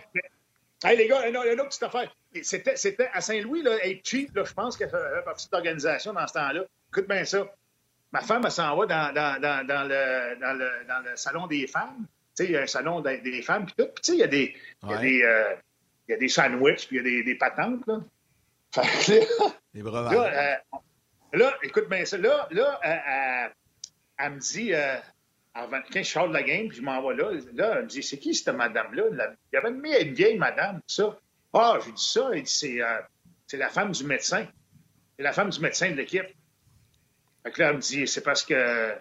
Hey, les gars, il y a une autre petite affaire. C'était à Saint-Louis, là, cheap, là, je pense qu'il fait partie de l'organisation dans ce temps-là. Écoute bien ça. Ma femme, elle s'en va dans, dans, dans, dans, le, dans, le, dans le salon des femmes. Tu sais, il y a un salon des, femmes, puis tout. Puis, tu sais, il y a des, il y a des, euh, il y a des sandwichs, puis il y a des, des patentes, là. Fait que là, des. Là, euh, là, écoute bien ça. Là, là euh, elle me dit, avant, quand je sors de la game, puis je m'en vais là, là, elle me dit, c'est qui cette madame-là? Il y avait une, une vieille madame, ça. Ah, j'ai dit ça. Elle dit, c'est, c'est la femme du médecin. C'est la femme du médecin de l'équipe. Fait que là, elle me dit, c'est parce que elle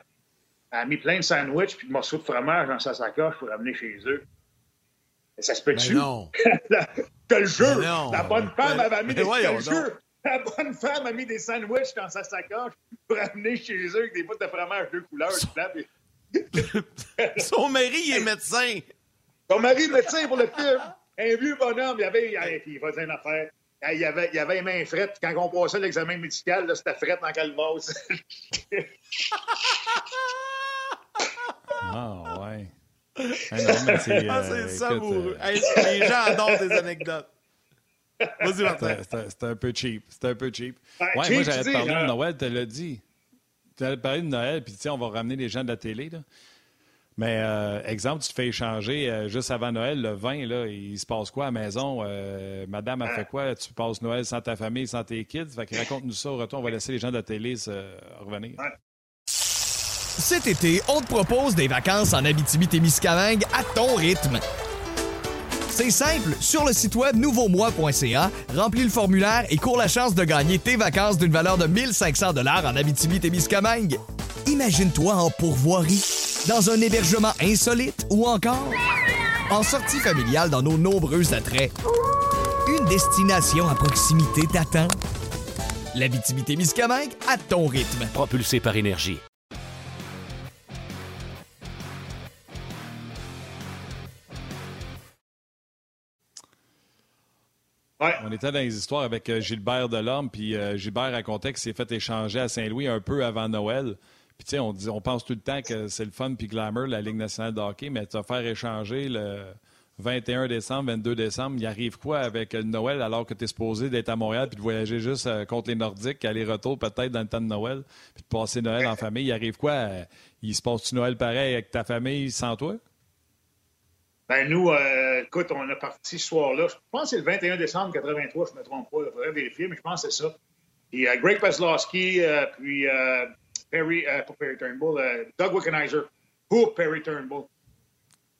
a mis plein de sandwichs puis de morceaux de fromage dans sa sacoche pour ramener chez eux. Et ça se peut-tu? non. T'as le jeu. La bonne femme avait mis des jeu. La bonne femme a mis des sandwichs dans sa sacoche pour amener chez eux avec des bouts de fromage deux couleurs. Son mari, il est médecin. Son mari est médecin pour le film. Un vieux bonhomme, il avait, il faisait une affaire. Il y avait, il y avait les mains frettes. Quand on passait l'examen médical, c'était frette en calvose. ah, ouais. Ah, c'est ah, euh, ça, euh... les gens adorent des anecdotes. Vas-y, Martin. C'était un peu cheap. C'était un peu cheap. ouais, moi, j'allais te parler de hein? Noël, tu l'as dit. Tu allais parler de Noël, puis tu sais, on va ramener les gens de la télé. Là. Mais euh, exemple, tu te fais échanger euh, juste avant Noël, le vin, là, il se passe quoi à la maison? Euh, madame a fait quoi? Tu passes Noël sans ta famille, sans tes kids? Fait que raconte-nous ça au retour. On va laisser les gens de la télé se revenir. Cet été, on te propose des vacances en Abitibi-Témiscamingue à ton rythme. C'est simple, sur le site web nouveaumois.ca, remplis le formulaire et cours la chance de gagner tes vacances d'une valeur de 1500 dollars en Abitibi-Témiscamingue. Imagine-toi en pourvoirie, dans un hébergement insolite ou encore en sortie familiale dans nos nombreux attraits. Une destination à proximité t'attend. L'Abitibi-Témiscamingue à ton rythme. Propulsé par énergie. On était dans les histoires avec euh, Gilbert Delorme, puis euh, Gilbert racontait qu'il s'est fait échanger à Saint-Louis un peu avant Noël. Puis tu sais, on, on pense tout le temps que c'est le fun puis glamour, la Ligue nationale de hockey, mais te faire échanger le 21 décembre, 22 décembre, il arrive quoi avec Noël alors que tu es supposé d'être à Montréal puis de voyager juste euh, contre les Nordiques, aller-retour peut-être dans le temps de Noël, puis de passer Noël en famille? Il arrive quoi? il se passe-tu Noël pareil avec ta famille sans toi? Ben nous, euh, écoute, on a parti ce soir-là. Je pense que c'est le 21 décembre 83, je ne me trompe pas. Il faudrait vérifier, mais je pense que c'est ça. Euh, Greg Paslowski, euh, puis Perry, pas Perry Turnbull, Doug Wickenheiser pour Perry Turnbull.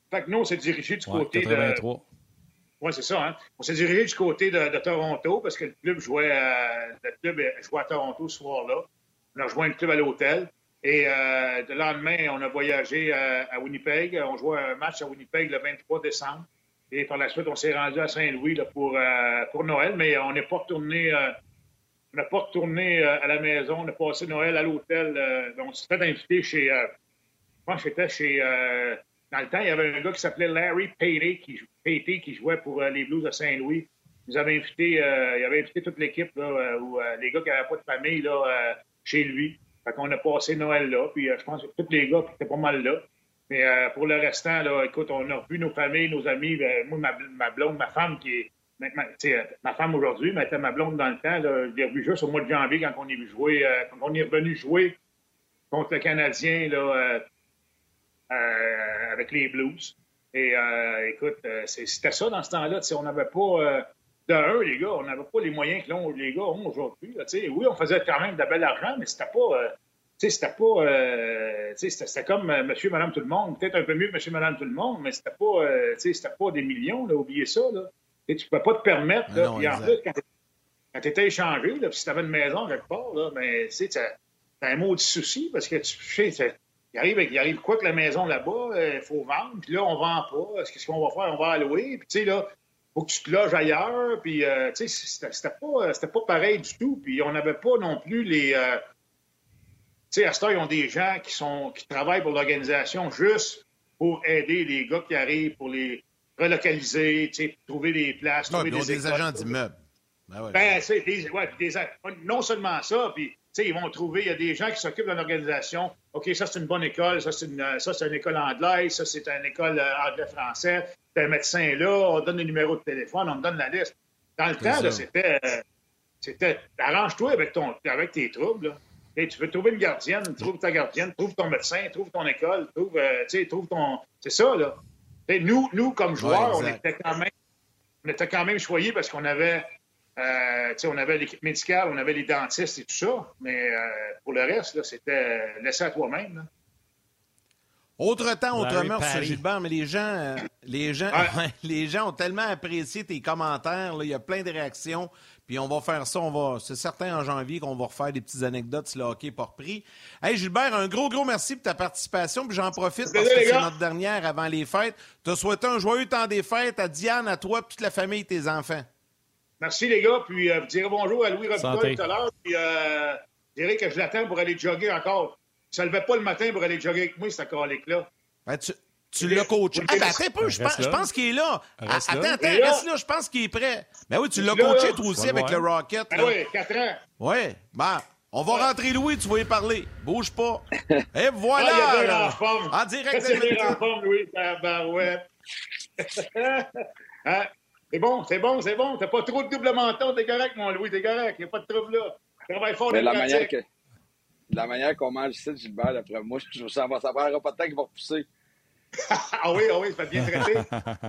Fait que nous, on s'est dirigé du côté 83. de. Oui, c'est ça. Hein? On s'est dirigé du côté de, Toronto parce que le club jouait, le club jouait à Toronto ce soir-là. On a rejoint le club à l'hôtel. Et euh, le lendemain, on a voyagé euh, à, Winnipeg. On jouait un match à Winnipeg le 23 décembre. Et par la suite, on s'est rendu à Saint-Louis pour, euh, pour Noël, mais on n'est pas retourné. On n'a pas retourné à la maison. On a passé Noël à l'hôtel. on s'est fait inviter chez. je pense que c'était chez. dans le temps, il y avait un gars qui s'appelait Larry Patey qui, qui jouait pour les Blues de Saint-Louis. Il nous avait invité, il avait invité toute l'équipe, ou les gars qui n'avaient pas de famille là, chez lui. Fait qu'on a passé Noël là, puis euh, je pense que tous les gars étaient pas mal là. Mais euh, pour le restant, écoute, on a revu nos familles, nos amis. Ben, moi, ma, blonde, ma femme qui est maintenant, euh, ma femme aujourd'hui, mais était ma blonde dans le temps. Là, je l'ai revu juste au mois de janvier quand on est venu jouer, quand on est revenu jouer contre le Canadien là, avec les Blues. Et écoute, c'était ça dans ce temps-là. On n'avait pas de un, les gars, on n'avait pas les moyens que les gars ont aujourd'hui. Oui, on faisait quand même de bel argent, mais c'était pas. Euh, c'était pas. Euh, c'était comme euh, monsieur, madame, tout le monde. Peut-être un peu mieux que monsieur, madame, tout le monde, mais c'était pas, euh, pas des millions, oubliez ça. Là. Tu ne peux pas te permettre. Là, puis en plus, quand tu étais échangé, là, puis si tu avais une maison quelque part, là, ben, tu as, un mot de souci parce que tu sais, il arrive, il arrive quoi que la maison là-bas, il faut vendre, puis là, on vend pas. Qu'est-ce qu'on va faire? On va allouer. Puis, tu sais, là, faut que tu te loges ailleurs. Puis, euh, tu sais, c'était pas, pas pareil du tout. Puis, on n'avait pas non plus les. Euh, tu sais, à ce temps, ils ont des gens qui, sont, qui travaillent pour l'organisation juste pour aider les gars qui arrivent, pour les relocaliser, trouver des places. Trouver des, des agents d'immeubles. Ben, ouais, ben c'est des, ouais, des, non seulement ça, puis ils vont trouver, il y a des gens qui s'occupent de l'organisation. OK, ça, c'est une bonne école, ça, c'est une, une, école anglaise, ça, c'est une école euh, anglais-français un médecin là, on donne le numéro de téléphone, on me donne la liste. Dans le temps, c'était. Euh, c'était arrange-toi avec, ton, avec tes troubles. tu veux trouver une gardienne, trouve ta gardienne, trouve ton médecin, trouve ton école, trouve, euh, trouve ton. C'est ça, là. Nous, nous, comme joueurs, on était quand même on était quand même choyés parce qu'on avait euh, on avait l'équipe médicale, on avait les dentistes et tout ça, mais euh, pour le reste, c'était laissé à toi-même. Autre temps, autre mœurs, Gilbert, mais les gens, euh, les, gens, les gens ont tellement apprécié tes commentaires. Il y a plein de réactions. Puis on va faire ça, on va, c'est certain en janvier qu'on va refaire des petites anecdotes si le hockey pas repris. Hey Gilbert, un gros, gros merci pour ta participation. Puis j'en profite parce que c'est notre dernière avant les fêtes. Te souhaiter un joyeux temps des fêtes à Diane, à toi, toute la famille et tes enfants. Merci les gars. Puis euh, vous direz bonjour à Louis Robitaille tout à l'heure. Puis euh, je dirais que je l'attends pour aller jogger encore. Je ne levait pas le matin pour aller jogger avec moi, ce colique-là. Ben, tu, tu l'as coaché. Ah, ben, attends un peu, je pense, je pense qu'il est là. Reste attends, attends, reste là, je pense qu'il est prêt. Ben oui, tu l'as coaché toi aussi avec le Rocket. Ben oui, 4 ans. Oui, ben, on va rentrer Louis, tu vas y parler. Bouge pas. Et voilà! Ah, il y a en direct C'est en forme, Louis. Ben, ouais. hein? C'est bon, c'est bon, c'est bon. T'as pas trop de double menton, t'es correct, mon Louis, t'es correct. Il n'y a pas de trouble là. Travaille fort Mais la manière, que, la manière qu'on mange ici, Gilbert, d'après moi, je, ça va, ça va pas de temps qu'il va repousser. ah oui, ah oui, ça va bien traité.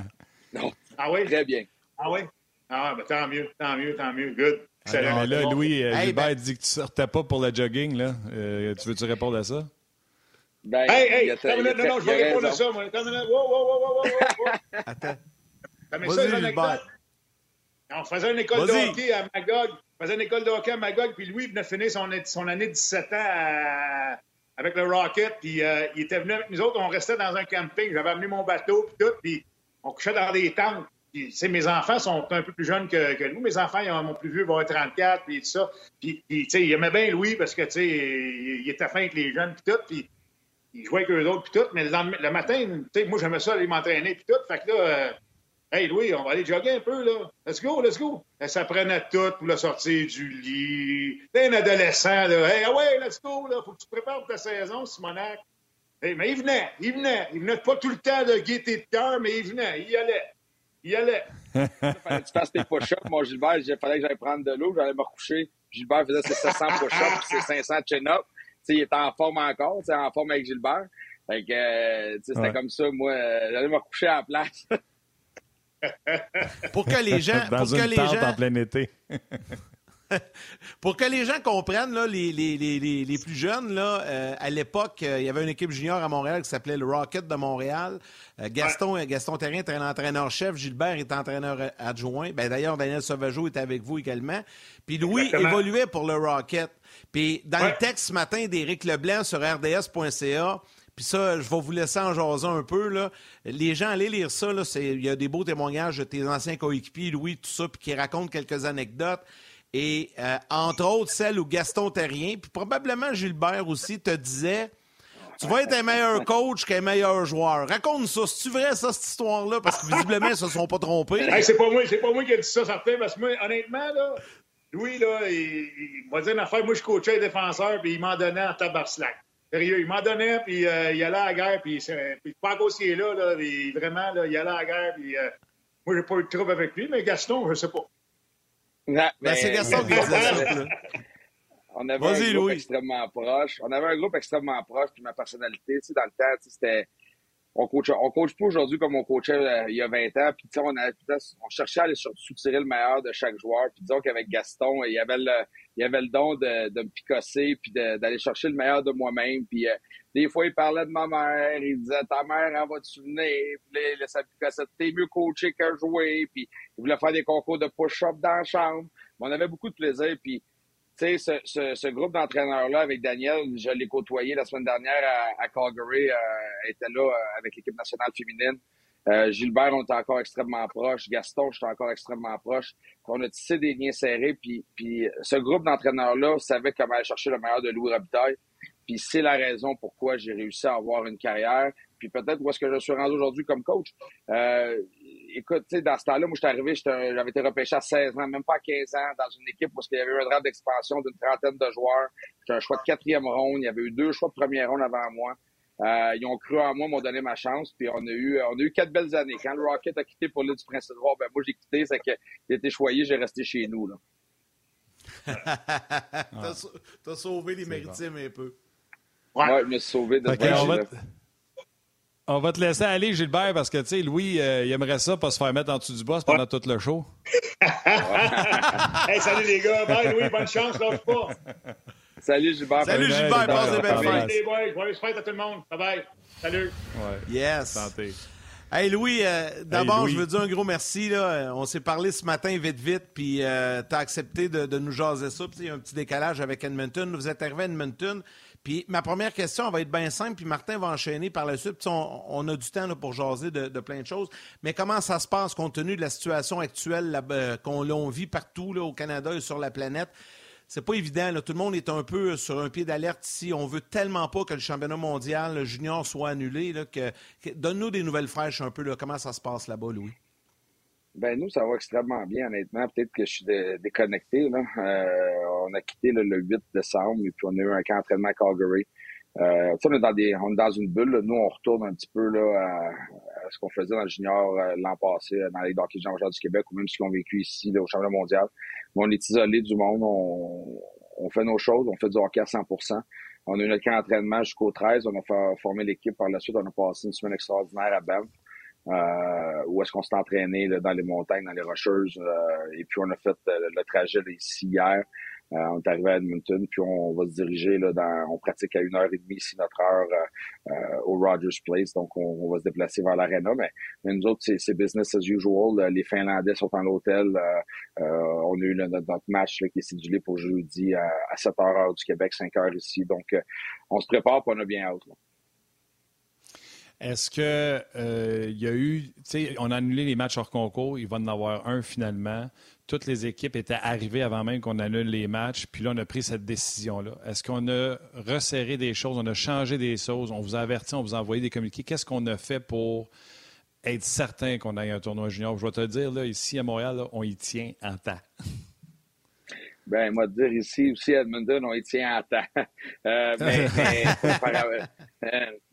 non. Ah oui? Très bien. Ah oui? Ah, ben tant mieux, tant mieux, tant mieux. Good. Ah, là, Louis, euh, Gilbert ben- dit que tu sortais pas pour le jogging. Là. Euh, tu veux-tu répondre à ça? Ben, hey, hey, non, non, je vais répondre à ça, moi. Wow, wow, wow, wow, wow, Attends. Mais ça, Gilbert. On faisait une école de hockey à Magog. On faisait une école de hockey à Magog, puis Louis venait finir son, son année de 17 ans à, avec le Rocket, puis euh, il était venu avec nous autres, on restait dans un camping, j'avais amené mon bateau, puis tout, puis on couchait dans des tentes. Puis, mes enfants sont un peu plus jeunes que, nous. Mes enfants, ils ont, mon plus vieux va être 34, puis tout ça. Puis, tu sais, il aimait bien Louis parce que, tu sais, il, était fin avec les jeunes, puis tout, puis il jouait avec eux autres, puis tout. Mais le, matin, tu sais, moi, j'aimais ça aller m'entraîner, puis tout. Fait que là, euh, Hey Louis, on va aller jogger un peu, là. Let's go, let's go. ça prenait tout pour le sortir du lit. T'es un adolescent, là. Hey, ah ouais, let's go, là. Faut que tu te prépares pour ta saison, Simonac. Hey, mais il venait, il venait. Il venait pas tout le temps de gaieté de cœur, mais il venait, il y allait. Il y allait. fallait que tu fasses tes push-ups. Moi, Gilbert, il fallait que j'aille prendre de l'eau, j'allais me recoucher. Gilbert faisait ses 700 push-ups ses 500 chin-ups. il était en forme encore, en forme avec Gilbert. Fait que, euh, c'était comme ça, moi, euh, j'allais me recoucher à la place. Pour que les gens. Dans pour une que les gens... en plein été. pour que les gens comprennent, là, les, les, les, les, plus jeunes, là, euh, à l'époque, euh, il y avait une équipe junior à Montréal qui s'appelait le Rocket de Montréal. Euh, Gaston, Gaston Terrien était l'entraîneur-chef. Gilbert était entraîneur adjoint. Ben, D'ailleurs, Daniel Sauvageau était avec vous également. Puis Louis évoluait pour le Rocket. Puis dans le texte ce matin d'Éric Leblanc sur rds.ca, puis ça, je vais vous laisser en jaser un peu. Là. Les gens, allez lire ça. Il y a des beaux témoignages de tes anciens coéquipiers, Louis, tout ça, puis qui racontent quelques anecdotes. Et euh, entre autres, celle où Gaston Terrien, puis probablement Gilbert aussi, te disait Tu vas être un meilleur coach qu'un meilleur joueur. Raconte ça. C'est-tu vrai, ça, cette histoire-là? Parce que visiblement, ils se sont pas trompés. c'est pas moi, pas moi qui ai dit ça, certain, parce que moi, honnêtement, là, Louis, là, il, m'a dit une affaire. Moi, je coachais les défenseurs, puis il m'en donnait en tabarslac. Sérieux, il m'en donnait, puis euh, il allait à la guerre, puis, puis pas est là, là vraiment, là, il allait à la guerre, puis euh, moi, j'ai pas eu de trouble avec lui, mais Gaston, je sais pas. Non, ben, c'est Gaston qui. On avait un groupe extrêmement proche. On avait un groupe extrêmement proche, puis ma personnalité, tu sais, dans le temps, c'était on coach, on coach pas aujourd'hui comme on coachait euh, il y a 20 ans. Puis on, a, on cherchait à aller soutirer le meilleur de chaque joueur. Puis disons qu'avec Gaston, il y avait le, il avait le don de, de me picosser puis d'aller chercher le meilleur de moi-même. Puis euh, des fois, il parlait de ma mère. Il disait ta mère, elle va te souvenir. Puis là, ça picossait. T'es mieux coaché que jouer. Puis il voulait faire des concours de push-up dans la chambre. on avait beaucoup de plaisir. Puis sais, ce, ce, groupe d'entraîneurs-là avec Daniel, je l'ai côtoyé la semaine dernière à, à Calgary, euh, était là euh, avec l'équipe nationale féminine. Euh, Gilbert, on était encore extrêmement proche. Gaston, j'étais encore extrêmement proche. On a tissé des liens serrés. Puis, puis ce groupe d'entraîneurs-là savait comment aller chercher le meilleur de Louis Robitaille. Puis c'est la raison pourquoi j'ai réussi à avoir une carrière. Puis peut-être où est-ce que je suis rendu aujourd'hui comme coach. Euh, écoute, tu sais, dans ce temps-là, moi, j'étais arrivé, j'avais été repêché à 16 ans, même pas à 15 ans, dans une équipe où il y avait eu un draft d'expansion d'une trentaine de joueurs. J'étais un choix de quatrième ronde. Il y avait eu deux choix de première ronde avant moi. Euh, ils ont cru en moi, m'ont donné ma chance, puis on a eu on a eu quatre belles années. Quand le Rocket a quitté pour l'île du Prince-Édouard, ben moi j'ai quitté, c'est qu'il a été choyé, j'ai resté chez nous. Là. T'as sauvé les maritimes un peu. Ouais. je me suis sauvé de okay, on, va te laisser aller, Gilbert, parce que, tu sais, Louis, euh, il aimerait ça pas se faire mettre en dessous du boss pendant tout le show. hey, salut les gars. Bye, Louis, bonne chance, lâche pas. Salut Gilbert. Salut Gilbert, passe des belles fêtes. Joyeuses fêtes à tout le monde. Bye bye. Salut. Ouais. Yes. Santé. Hey Louis, euh, d'abord, je veux dire un gros merci. Là. On s'est parlé ce matin vite, vite, puis euh, tu as accepté de, de, nous jaser ça. Puis il y a un petit décalage avec Edmonton. Vous êtes arrivé à Edmonton. Puis ma première question va être bien simple, puis Martin va enchaîner par la suite. On, on, a du temps là, pour jaser de, plein de choses. Mais comment ça se passe compte tenu de la situation actuelle euh, qu'on vit partout au Canada et sur la planète? c'est pas évident. Tout le monde est un peu sur un pied d'alerte ici. On veut tellement pas que le championnat mondial le junior soit annulé. Donne-nous des nouvelles fraîches un peu. Comment ça se passe là-bas, Louis? Ben nous, ça va extrêmement bien, honnêtement. Peut-être que je suis déconnecté. Là. Euh, on a quitté le 8 décembre et puis on a eu un camp d'entraînement à Calgary. Euh, on, est dans des, on est dans une bulle. Nous, on retourne un petit peu là, à, ce qu'on faisait dans le junior euh, l'an passé, dans les hockey junior du Québec, ou même ce qu'on a vécu ici là, au championnat mondial. Mais on est isolé du monde. On, on, fait nos choses. On fait du hockey à 100% On a eu notre camp d'entraînement jusqu'au 13. On a formé l'équipe par la suite. On a passé une semaine extraordinaire à Banff. Euh, où est-ce qu'on s'est entraîné là, dans les montagnes, dans les rocheuses. Euh, et puis on a fait euh, le trajet ici hier. Euh, on est arrivé à Edmonton, puis on va se diriger là, dans, on pratique à une heure et demie ici notre heure euh, euh, au Rogers Place, donc on, va se déplacer vers l'arena. Mais, mais, nous autres, c'est business as usual. Les Finlandais sont en hôtel. on a eu notre, match là, qui est cédulé pour jeudi à, 7 h du Québec, 5 heures ici. Donc on se prépare, pour on a bien hâte. Est-ce que il y a eu, tu sais, on a annulé les matchs hors concours, il va en avoir un finalement toutes les équipes étaient arrivées avant même qu'on annule les matchs, puis là, on a pris cette décision-là. Est-ce qu'on a resserré des choses, on a changé des choses, on vous a averti, on vous a envoyé des communiqués? Qu'est-ce qu'on a fait pour être certain qu'on ait un tournoi junior? Je vais te dire, là, ici à Montréal, on y tient en temps. Ben, moi, dire ici, aussi à Edmonton, on y tient en temps. Euh, mais, euh,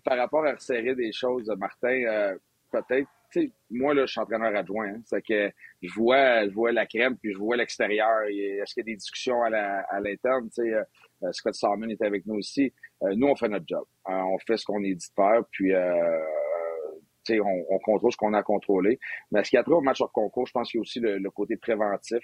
par, rapport à resserrer des choses, Martin, euh, peut-être moi, là, je suis entraîneur adjoint. Hein. c'est que je vois, je vois la crème, puis je vois l'extérieur. Est-ce qu'il y a des discussions à l'interne? Euh, euh, Scott Salmon est avec nous aussi. Euh, nous, on fait notre job. on fait ce qu'on est dit de faire, puis on, on, contrôle ce qu'on a contrôlé. Mais ce qu'il y a trop au match hors concours, je pense qu'il y a aussi le côté préventif.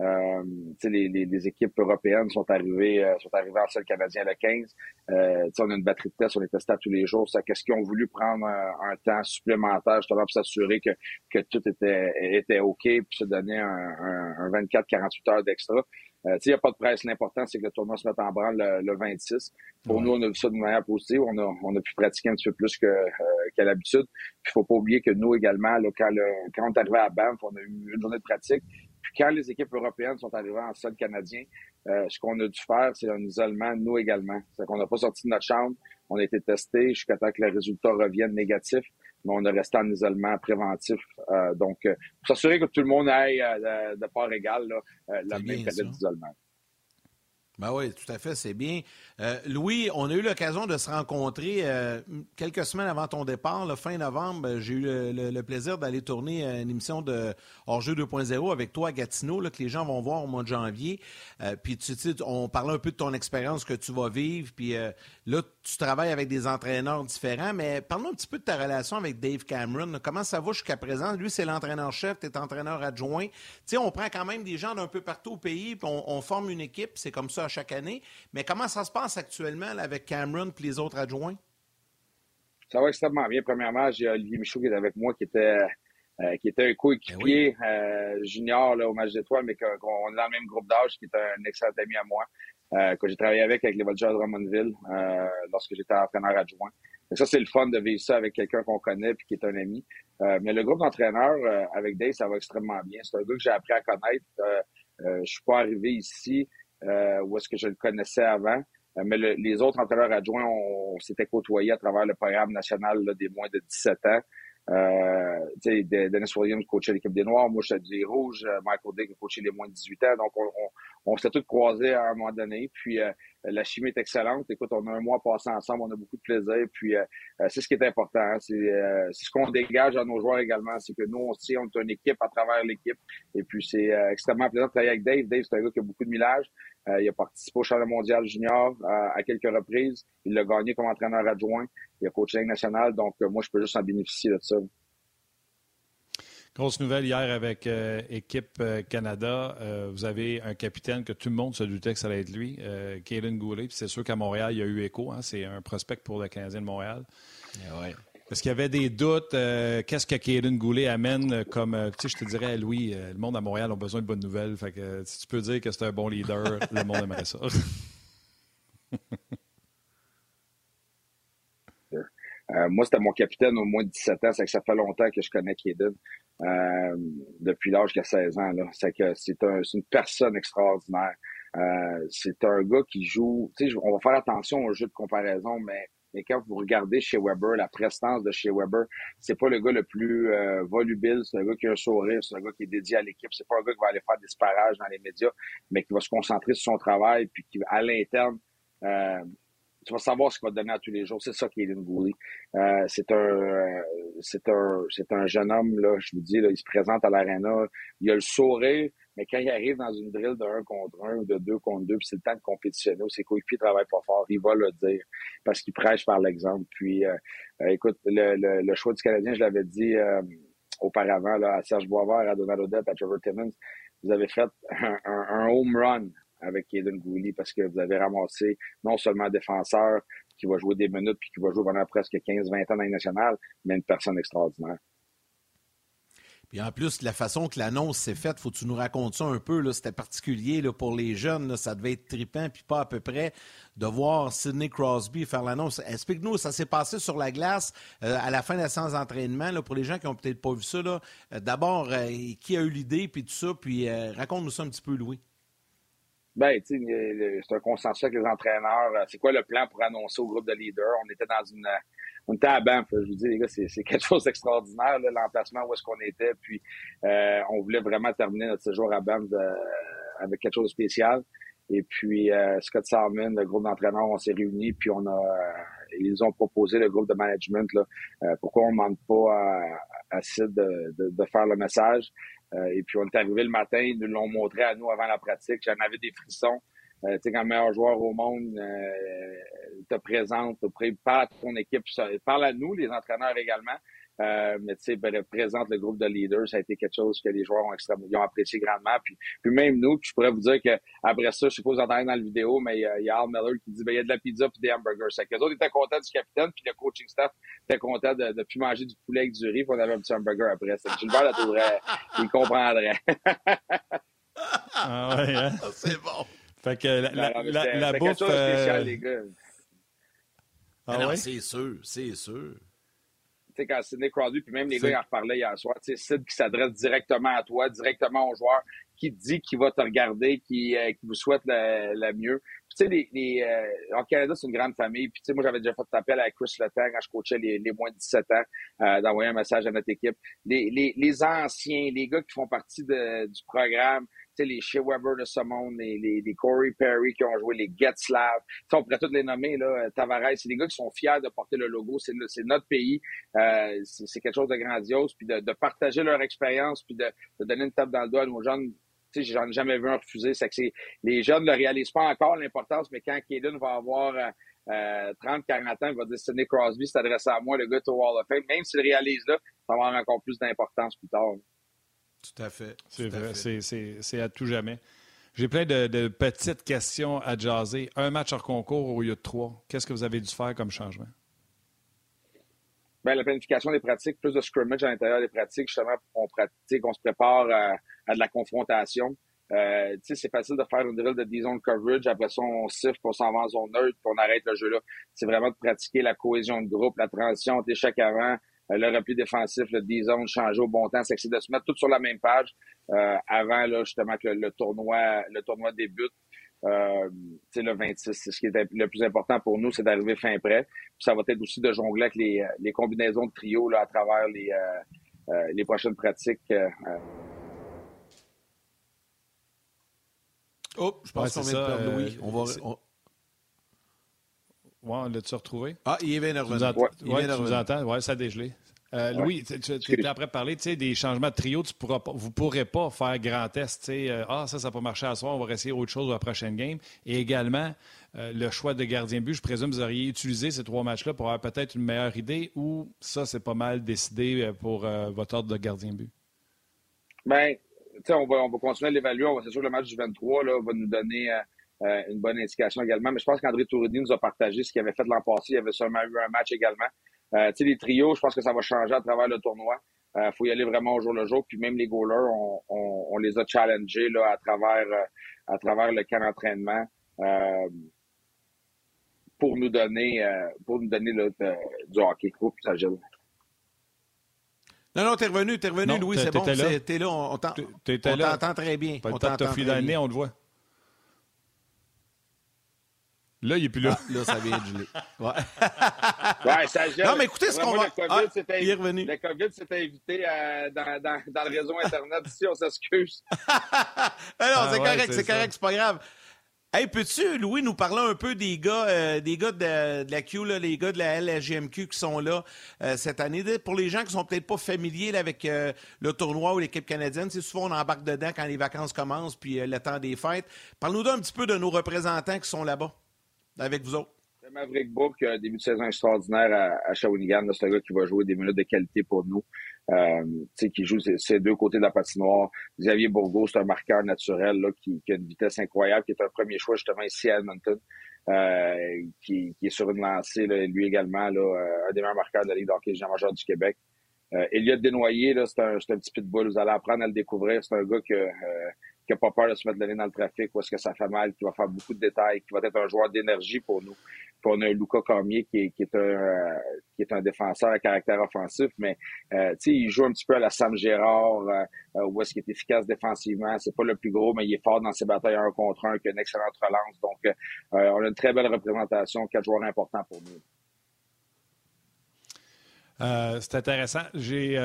Euh, les, les, les, équipes européennes sont arrivées euh, sont arrivées en seul canadien le 15. Euh, on a une batterie de tests, on est testé tous les jours. Qu'est-ce qu'ils ont voulu prendre un, temps supplémentaire justement pour s'assurer que, que tout était, était OK puis se donner un, un, un 24-48 heures d'extra. Euh, il n'y a pas de presse. L'important, c'est que le tournoi se mette en branle le, 26. Pour nous, on a vu ça de manière positive. On a, on a pu pratiquer un petit peu plus que, euh, qu'à l'habitude. Puis, faut pas oublier que nous également, là, quand, le, quand on est arrivé à Banff, on a eu une journée de pratique. Puis quand les équipes européennes sont arrivées en sol canadien, euh, ce qu'on a dû faire, c'est un isolement, nous également. C'est qu'on n'a pas sorti de notre chambre, on a été testé jusqu'à temps que les résultats reviennent négatifs, mais on a resté en isolement préventif. Euh, donc, euh, pour s'assurer que tout le monde aille de, de part égale là, la même période d'isolement. Ben oui, tout à fait, c'est bien. Euh, Louis, on a eu l'occasion de se rencontrer euh, quelques semaines avant ton départ, le fin novembre. J'ai eu le, plaisir d'aller tourner une émission de Hors-jeu 2.0 avec toi à Gatineau, que les gens vont voir au mois de janvier. Euh, puis tu sais, on parlait un peu de ton expérience que tu vas vivre. Puis là, tu travailles avec des entraîneurs différents, mais parle-nous un petit peu de ta relation avec Dave Cameron. Comment ça va jusqu'à présent? Lui, c'est l'entraîneur-chef, tu es entraîneur adjoint. Tu sais, on prend quand même des gens d'un peu partout au pays, puis on, on forme une équipe, c'est comme ça chaque année. Mais comment ça se passe? actuellement avec Cameron et les autres adjoints? Ça va extrêmement bien. Premièrement, j'ai Olivier Michaud qui est avec moi, qui était, euh, qui était un coéquipier ben euh, junior là, au match d'étoiles, mais qu'on est dans le même groupe d'âge, qui est un excellent ami à moi, euh, que j'ai travaillé avec avec les Voltigeurs de Drummondville lorsque j'étais entraîneur adjoint. ça, c'est le fun de vivre ça avec quelqu'un qu'on connaît et qui est un ami. mais le groupe d'entraîneurs avec Dave, ça va extrêmement bien. C'est un gars que j'ai appris à connaître. je suis pas arrivé ici où est-ce que je le connaissais avant. Euh, mais les autres entraîneurs adjoints, on, s'était côtoyés à travers le programme national des moins de 17 ans. Euh, Dennis Williams coachait l'équipe des Noirs, moi j'étais des Rouges, euh, Michael Dick a coaché les moins de 18 ans, donc on, on s'est tous croisés à un moment donné. Puis la chimie est excellente. Écoute, on a un mois passé ensemble, on a beaucoup de plaisir. Puis c'est ce qui est important. Hein. C'est ce qu'on dégage à nos joueurs également. C'est que nous, on, on est une équipe à travers l'équipe. Et puis c'est extrêmement plaisant de travailler avec Dave. Dave, c'est un gars qui a beaucoup de millage. il a participé au championnat mondial junior à quelques reprises. Il l'a gagné comme entraîneur adjoint. Il a coaché national. Donc, moi, je peux juste en bénéficier de ça. Grosse nouvelle hier avec euh, Équipe euh, Canada. Euh, vous avez un capitaine que tout le monde se doutait que ça allait être lui, euh, Goulet. C'est sûr qu'à Montréal, il y a eu écho. Hein. c'est un prospect pour le Canadien de Montréal. Ouais. Est-ce qu'il y avait des doutes? Qu'est-ce que Kaden Goulet amène comme, tu sais, je te dirais, Louis, le monde à Montréal a besoin de bonnes nouvelles. Fait que si tu peux dire que c'est un bon leader, le monde aimerait ça. moi, c'était mon capitaine au moins de 17 ans. C'est que ça fait longtemps que je connais Kaden. Euh, depuis l'âge de 16 ans. C'est que c'est un, une personne extraordinaire. Euh, c'est un gars qui joue. On va faire attention au jeu de comparaison, mais, mais quand vous regardez chez Weber, la prestance de chez Weber, c'est pas le gars le plus euh, volubile, c'est un gars qui a un sourire, c'est un gars qui est dédié à l'équipe. C'est pas un gars qui va aller faire des sparages dans les médias, mais qui va se concentrer sur son travail, puis qui, à l'interne, euh, tu vas savoir ce qu'il va te donner à tous les jours. C'est ça qui est Gooley. Euh, c'est un, euh, c'est un, c'est un jeune homme là. Je vous dis là, il se présente à l'aréna, il a le sourire, mais quand il arrive dans une drill de 1 contre 1 ou de 2 contre 2, puis c'est le temps de compétitionner, ses coéquipiers travaillent pas fort, il va le dire parce qu'il prêche par l'exemple. Puis, euh, euh, écoute, le, le, le, choix du Canadien, je l'avais dit auparavant là, à Serge Boisvert, à Donald Odette, à Trevor Timmons, vous avez fait un, un, un home run avec Aiden Gouli parce que vous avez ramassé non seulement un défenseur qui va jouer des minutes puis qui va jouer pendant presque 15-20 ans dans les nationales, mais une personne extraordinaire. Puis en plus, la façon que l'annonce s'est faite, faut que tu nous racontes ça un peu. C'était particulier là, pour les jeunes. ça devait être trippant, puis pas à peu près, de voir Sidney Crosby faire l'annonce. Explique-nous, ça s'est passé sur la glace euh, à la fin de la séance d'entraînement. Pour les gens qui n'ont peut-être pas vu ça, euh, d'abord, euh, qui a eu l'idée, puis tout ça, puis raconte-nous ça un petit peu, Louis. Ben, c'est un consensus avec les entraîneurs. Euh, c'est quoi le plan pour annoncer au groupe de leaders? On était dans une. On était à Banff. Je vous dis, les gars, c'est quelque chose d'extraordinaire, l'emplacement où est-ce qu'on était. Puis, euh, on voulait vraiment terminer notre séjour à Banff euh, avec quelque chose de spécial. Et puis, Scott Salmon, le groupe d'entraîneurs, on s'est réunis, puis on a. ils ont proposé le groupe de management là, pourquoi on ne demande pas à, à Sid de, de, de, faire le message? Euh, et puis, on est arrivé le matin, ils nous l'ont montré à nous avant la pratique. J'en avais des frissons. Euh, tu sais, quand le meilleur joueur au monde euh, te présente, te parle à ton équipe, parle à nous, les entraîneurs également. Euh, mais tu sais, ben, présente le groupe de leaders, ça a été quelque chose que les joueurs ont extrêmement ont apprécié grandement. Puis, puis même nous, je pourrais vous dire que après ça, je sais pas si vous entendez dans la vidéo, mais il y a Al Miller qui dit ben, il y a de la pizza puis des hamburgers. C'est que les autres étaient contents du capitaine, puis le coaching staff était content de, de plus manger du poulet avec du riz, puis on avait un petit hamburger après. C'est Gilbert Latourette, il comprendrait. ah ouais, hein? c'est bon. Fait que la, la, la, la bouffe. Spécial, euh, les gars. Ah, ouais? c'est sûr, c'est sûr sais, quand Sidney Crosby, puis même les gars, ils en reparlaient hier soir, tu sais, Sid qui s'adresse directement à toi, directement au joueur, qui dit qu'il va te regarder, qui, euh, qui vous souhaite le, mieux. Tu sais, les, les euh, en Canada, c'est une grande famille. Puis, tu sais, moi, j'avais déjà fait appel à Chris Letang quand je coachais les, les moins de 17 ans, euh, d'envoyer un message à notre équipe. Les, les, les anciens, les gars qui font partie de, du programme, les Shea de ce monde, les, les, Corey Perry qui ont joué, les Getzlav. on pourrait tous les nommer, là, Tavares. C'est des gars qui sont fiers de porter le logo. C'est notre pays. Euh, c'est quelque chose de grandiose. Puis de, partager leur expérience, puis de, de, donner une tape dans le dos à nos jeunes. J'en ai jamais vu un refuser. C'est que les jeunes ne réalisent pas encore l'importance, mais quand Kaden va avoir... Euh, 30, 40 ans, il va dire Sidney Crosby s'adresse à moi, le gars au Hall of Fame. Même s'il réalise là, ça va avoir encore plus d'importance plus tard. Tout à fait. C'est vrai, c'est à tout jamais. J'ai plein de, petites questions à jaser. Un match hors concours au lieu de trois. Qu'est-ce que vous avez dû faire comme changement? Bien, la planification des pratiques, plus de scrimmage à l'intérieur des pratiques, justement, on pratique, on se prépare à, de la confrontation. Euh, c'est facile de faire une drill de 10 zone coverage, après ça, on siffle, on s'en va en zone neutre, puis on arrête le jeu là. C'est vraiment de pratiquer la cohésion de groupe, la transition entre échec avant, euh, le repli défensif, le 10 zones changé au bon temps, c'est de se mettre tout sur la même page euh, avant là, justement que le, tournoi le tournoi débute. Euh, le 26, ce qui est le plus important pour nous, c'est d'arriver fin prêt. ça va être aussi de jongler avec les, les combinaisons de trio là, à travers les, euh, les prochaines pratiques. Oh, je pense qu'on vient de perdre Louis. On va. On... Ouais, on l'a-tu retrouvé? Ah, il vient de revenir. Tu nous, tu nous entends? Oui, ça a dégelé. Euh, Louis, tu, étais après parler des changements de trio. Tu pourras vous ne pourrez pas faire grand test. Euh, ah, ça, ça n'a pas marché à soir, on va essayer autre chose à la prochaine game. Et également, euh, le choix de gardien but. Je présume que vous auriez utilisé ces trois matchs-là pour avoir peut-être une meilleure idée ou ça, c'est pas mal décidé pour votre ordre de gardien but? Bien, on va, on va continuer à l'évaluer. C'est sûr que le match du 23 là, va nous donner une bonne indication également. Mais je pense qu'André Touridi nous a partagé ce qu'il avait fait l'an passé. Il avait seulement eu un match également. Euh, tu sais, les trios, je pense que ça va changer à travers le tournoi. Il euh, faut y aller vraiment au jour le jour. Puis même les goalers, on, on, les a challengés là, à travers euh, à travers le camp d'entraînement pour nous donner pour nous donner du hockey groupe, ça gêne. Non, non, t'es revenu, t'es revenu, Louis, c'est bon. T'es là, on, t'entend très bien. Pas on t'entend très on le voit. Là, il n'est plus là. Ah, là, ça vient de geler. Ouais. ouais, ça gèle. Non, mais écoutez ce qu'on va... Le COVID, ah, il est revenu. Le COVID s'était invité euh, dans, dans, dans, le réseau Internet. Ici, on s'excuse. non, ah, c'est correct, c'est correct, c'est pas grave. Hey, peux-tu, Louis, nous parler un peu des gars, euh, des gars de, de, la Q, là, les gars de la LGMQ qui sont là euh, cette année? Pour les gens qui sont peut-être pas familiers là, avec euh, le tournoi ou l'équipe canadienne, c'est souvent on embarque dedans quand les vacances commencent puis le temps des fêtes. Parle-nous un petit peu de nos représentants qui sont là-bas avec vous autres? Maverick Bourque, un début de saison extraordinaire à, Shawinigan. C'est un gars qui va jouer des minutes de qualité pour nous. Euh, qui joue ces, deux côtés de la patinoire. Xavier Bourgo, c'est un marqueur naturel là, qui, a une vitesse incroyable, qui est un premier choix justement ici à Edmonton, euh, qui, est sur une lancée, là, lui également, là, euh, un des meilleurs marqueurs de la Ligue d'hockey major du Québec. Euh, Elliot Desnoyers, c'est un, un petit pitbull. Vous allez apprendre à le découvrir. C'est un gars que, euh, qui n'a pas peur de se mettre le nez dans le trafic, où est-ce que ça fait mal, qui va faire beaucoup de détails, qui va être un joueur d'énergie pour nous. Puis on a un Luca Cormier qui est, un, euh, qui est un défenseur à caractère offensif, mais euh, il joue un petit peu à la Sam Gérard, euh, euh, où est-ce qu'il est efficace défensivement. C'est pas le plus gros, mais il est fort dans ses batailles un contre un, qui a une excellente relance. Donc, on a une très belle représentation, quatre joueurs importants pour nous. c'est intéressant. J'ai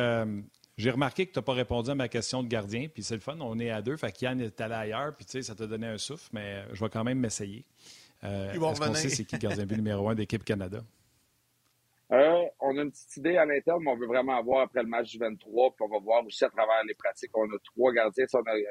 j'ai remarqué que tu n'as pas répondu à ma question de gardien, puis c'est le fun, on est à deux. Fait qu'Yann est allé ailleurs, puis tu sais, ça t'a donné un souffle, mais je vais quand même m'essayer. Euh, Est-ce qu'on sait c'est qui le gardien but numéro un d'équipe Canada? Euh, on a une petite idée à l'interne, mais on veut vraiment avoir après le match du 23, puis on va voir aussi à travers les pratiques. On a trois gardiens. On a, euh,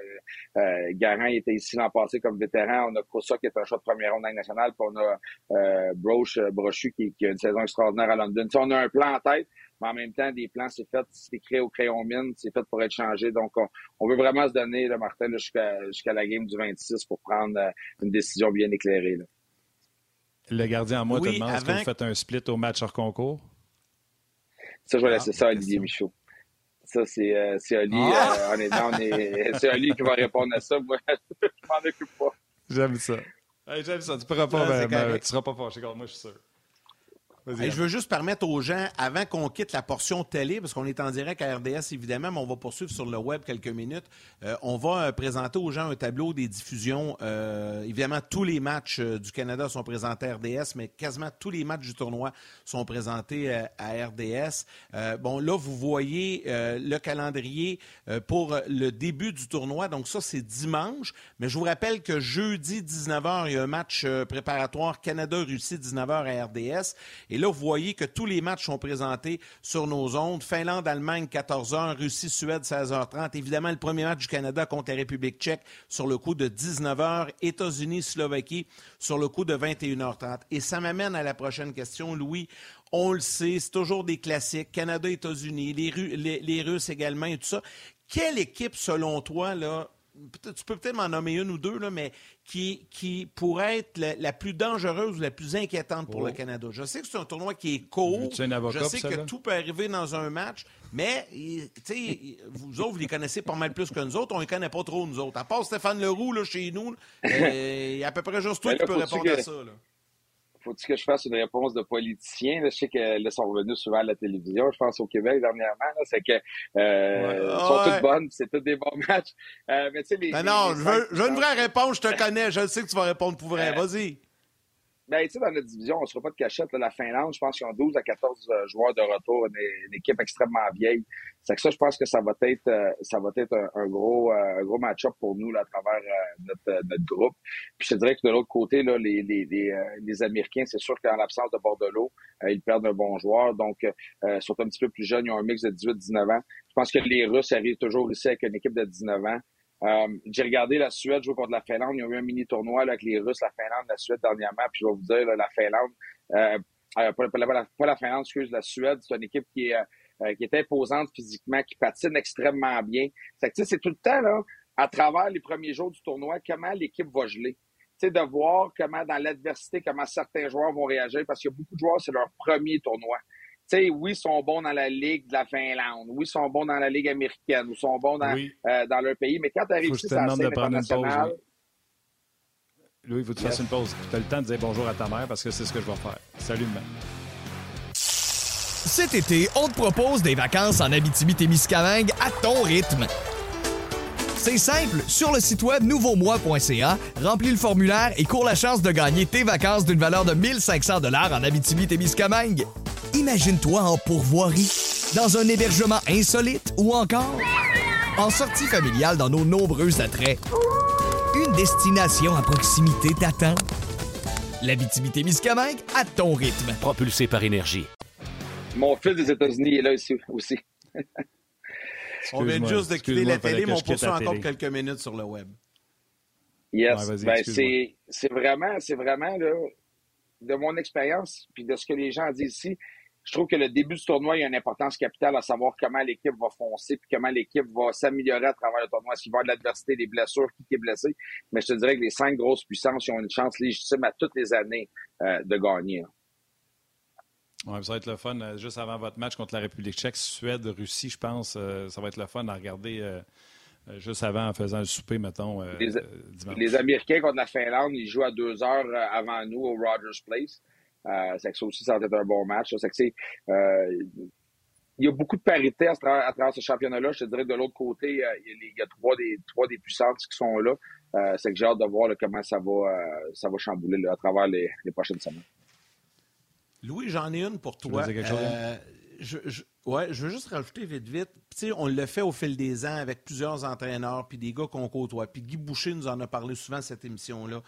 euh Garant était ici l'an passé comme vétéran. On a Kosa qui est un choix de première ronde nationale. Puis on a euh, Broche, Brochu qui, qui, a une saison extraordinaire à London. on a un plan en tête, mais en même temps, des plans, c'est fait, c'est créé au crayon mine, c'est fait pour être changé. Donc, on, veut vraiment se donner, là, Martin, jusqu'à la game du 26 pour prendre euh, une décision bien éclairée. Là. Le gardien en moi te demande est-ce que vous faites un split au match hors concours? Ça, je vais laisser ah, ça à Olivier Michaud. Ça, c'est euh, Oli. Ah! Euh, c'est Oli qui va répondre à ça. Moi, je m'en occupe pas. J'aime ça. J'aime ça. Tu ne pourras pas, tu seras pas fâché. Moi, je suis sûr je veux juste permettre aux gens, avant qu'on quitte la portion télé, parce qu'on est en direct à RDS évidemment, mais on va poursuivre sur le web quelques minutes, euh, on va euh, présenter aux gens un tableau des diffusions. Euh, évidemment, tous les matchs du Canada sont présentés à RDS, mais quasiment tous les matchs du tournoi sont présentés à RDS. bon, là, vous voyez le calendrier pour le début du tournoi. Donc ça, c'est dimanche. Mais je vous rappelle que jeudi 19h, il y a un match préparatoire Canada-Russie 19h à RDS. Et et là, vous voyez que tous les matchs sont présentés sur nos ondes. Finlande-Allemagne, 14h. Russie-Suède, 16h30. Évidemment, le premier match du Canada contre la République tchèque sur le coup de 19h. États-Unis-Slovaquie sur le coup de 21h30. Et ça m'amène à la prochaine question, Louis. On le sait, c'est toujours des classiques. Canada-États-Unis, les, les Russes également et tout ça. Quelle équipe, selon toi, là, tu peux peut-être m'en nommer une ou deux, là, mais qui, qui pourrait être la, plus dangereuse ou la plus inquiétante pour le oh. Canada. Je sais que c'est un tournoi qui est court. Je sais que tout peut arriver dans un match, mais vous autres, vous les connaissez pas mal plus que nous autres. On ne les connaît pas trop, nous autres. À part Stéphane Leroux, là, chez nous, euh, il y a à peu près juste toi qui peux répondre à ça. Là faut-il que je fasse une réponse de politicien? je sais que là, sont revenus souvent à la télévision, je pense au Québec dernièrement. C'est que euh, sont toutes bonnes, c'est tous des bons matchs. Euh, mais tu sais, les, non, je, veux, une vraie réponse, je te connais, je sais que tu vas répondre pour vrai. Vas-y. Ben, tu sais, dans notre division, on ne sera pas de cachette. la Finlande, je pense qu'ils ont 12 à 14 euh, joueurs de retour, une, équipe extrêmement vieille. C'est que ça, je pense que ça va être, euh, ça va être un, gros, euh, un gros match-up pour nous là, à travers notre, notre groupe. Puis je dirais que de l'autre côté, là, les, les, les, les Américains, c'est sûr qu'en l'absence de Bordelot, ils perdent un bon joueur. Donc, ils sont un petit peu plus jeunes. Ils ont un mix de 18-19 ans. Je pense que les Russes arrivent toujours ici avec une équipe de 19 ans. Euh, j'ai regardé la Suède jouer contre la Finlande. Il y a eu un mini tournoi avec les Russes, la Finlande, la Suède dernièrement. Puis je vais vous dire, la Finlande, euh, euh pas, la, Finlande, excuse, la Suède, c'est une équipe qui est, euh, qui est imposante physiquement, qui patine extrêmement bien. C'est c'est tout le temps là, à travers les premiers jours du tournoi, comment l'équipe va geler. sais, de voir comment dans l'adversité, comment certains joueurs vont réagir, parce qu'il y a beaucoup de joueurs, c'est leur premier tournoi sais, oui, ils sont bons dans la Ligue de la Finlande, oui, ils sont bons dans la Ligue américaine, ou sont bons dans, euh, dans leur pays, mais quand tu arrives ici, à la scène internationale... Louis, il faut que tu fasses une pause. Tu as le temps de dire bonjour à ta mère parce que c'est ce que je vais faire. Salut, maman. Cet été, on te propose des vacances en Abitibi-Témiscamingue à ton rythme. C'est simple, sur le site web nouveaumois.ca, remplis le formulaire et cours la chance de gagner tes vacances d'une valeur de 1500 dollars en Abitibi-Témiscamingue. Imagine-toi en pourvoirie, dans un hébergement insolite ou encore en sortie familiale dans nos nombreux attraits. Une destination à proximité t'attend. L'habitabilité Miscamingue à ton rythme. Propulsé par énergie. Mon fils des États-Unis est là ici aussi. on vient juste de quitter la télé, mais on poursuit encore quelques minutes sur le web. Yes. ben, c'est vraiment, c'est vraiment là, de mon expérience puis de ce que les gens disent ici je trouve que le début du tournoi, il y a une importance capitale à savoir comment l'équipe va foncer puis comment l'équipe va s'améliorer à travers le tournoi. S'il va y avoir de l'adversité, des blessures, qui est blessé. Mais je te dirais que les cinq grosses puissances ont une chance légitime à toutes les années euh, de gagner. Ouais, ça va être le fun. Euh, juste avant votre match contre la République tchèque, Suède, Russie, je pense, euh, ça va être le fun à regarder juste avant en faisant le souper, mettons, les, Les Américains contre la Finlande, ils jouent à deux heures avant nous au Rogers Place. Euh, c'est que ça aussi, ça va être un bon match. C'est que euh, il y a beaucoup de parité à, travers, ce championnat-là. Je te dirais de l'autre côté, euh, il y a trois des trois des puissances qui sont là. c'est que j'ai hâte de voir comment ça va ça va chambouler à travers les, prochaines semaines. Louis, j'en ai une pour toi. Je, je, ouais, je veux juste rajouter vite, vite. sais, on le fait au fil des ans avec plusieurs entraîneurs, puis des gars qu'on côtoie. Puis Guy Boucher nous en a parlé souvent cette émission-là.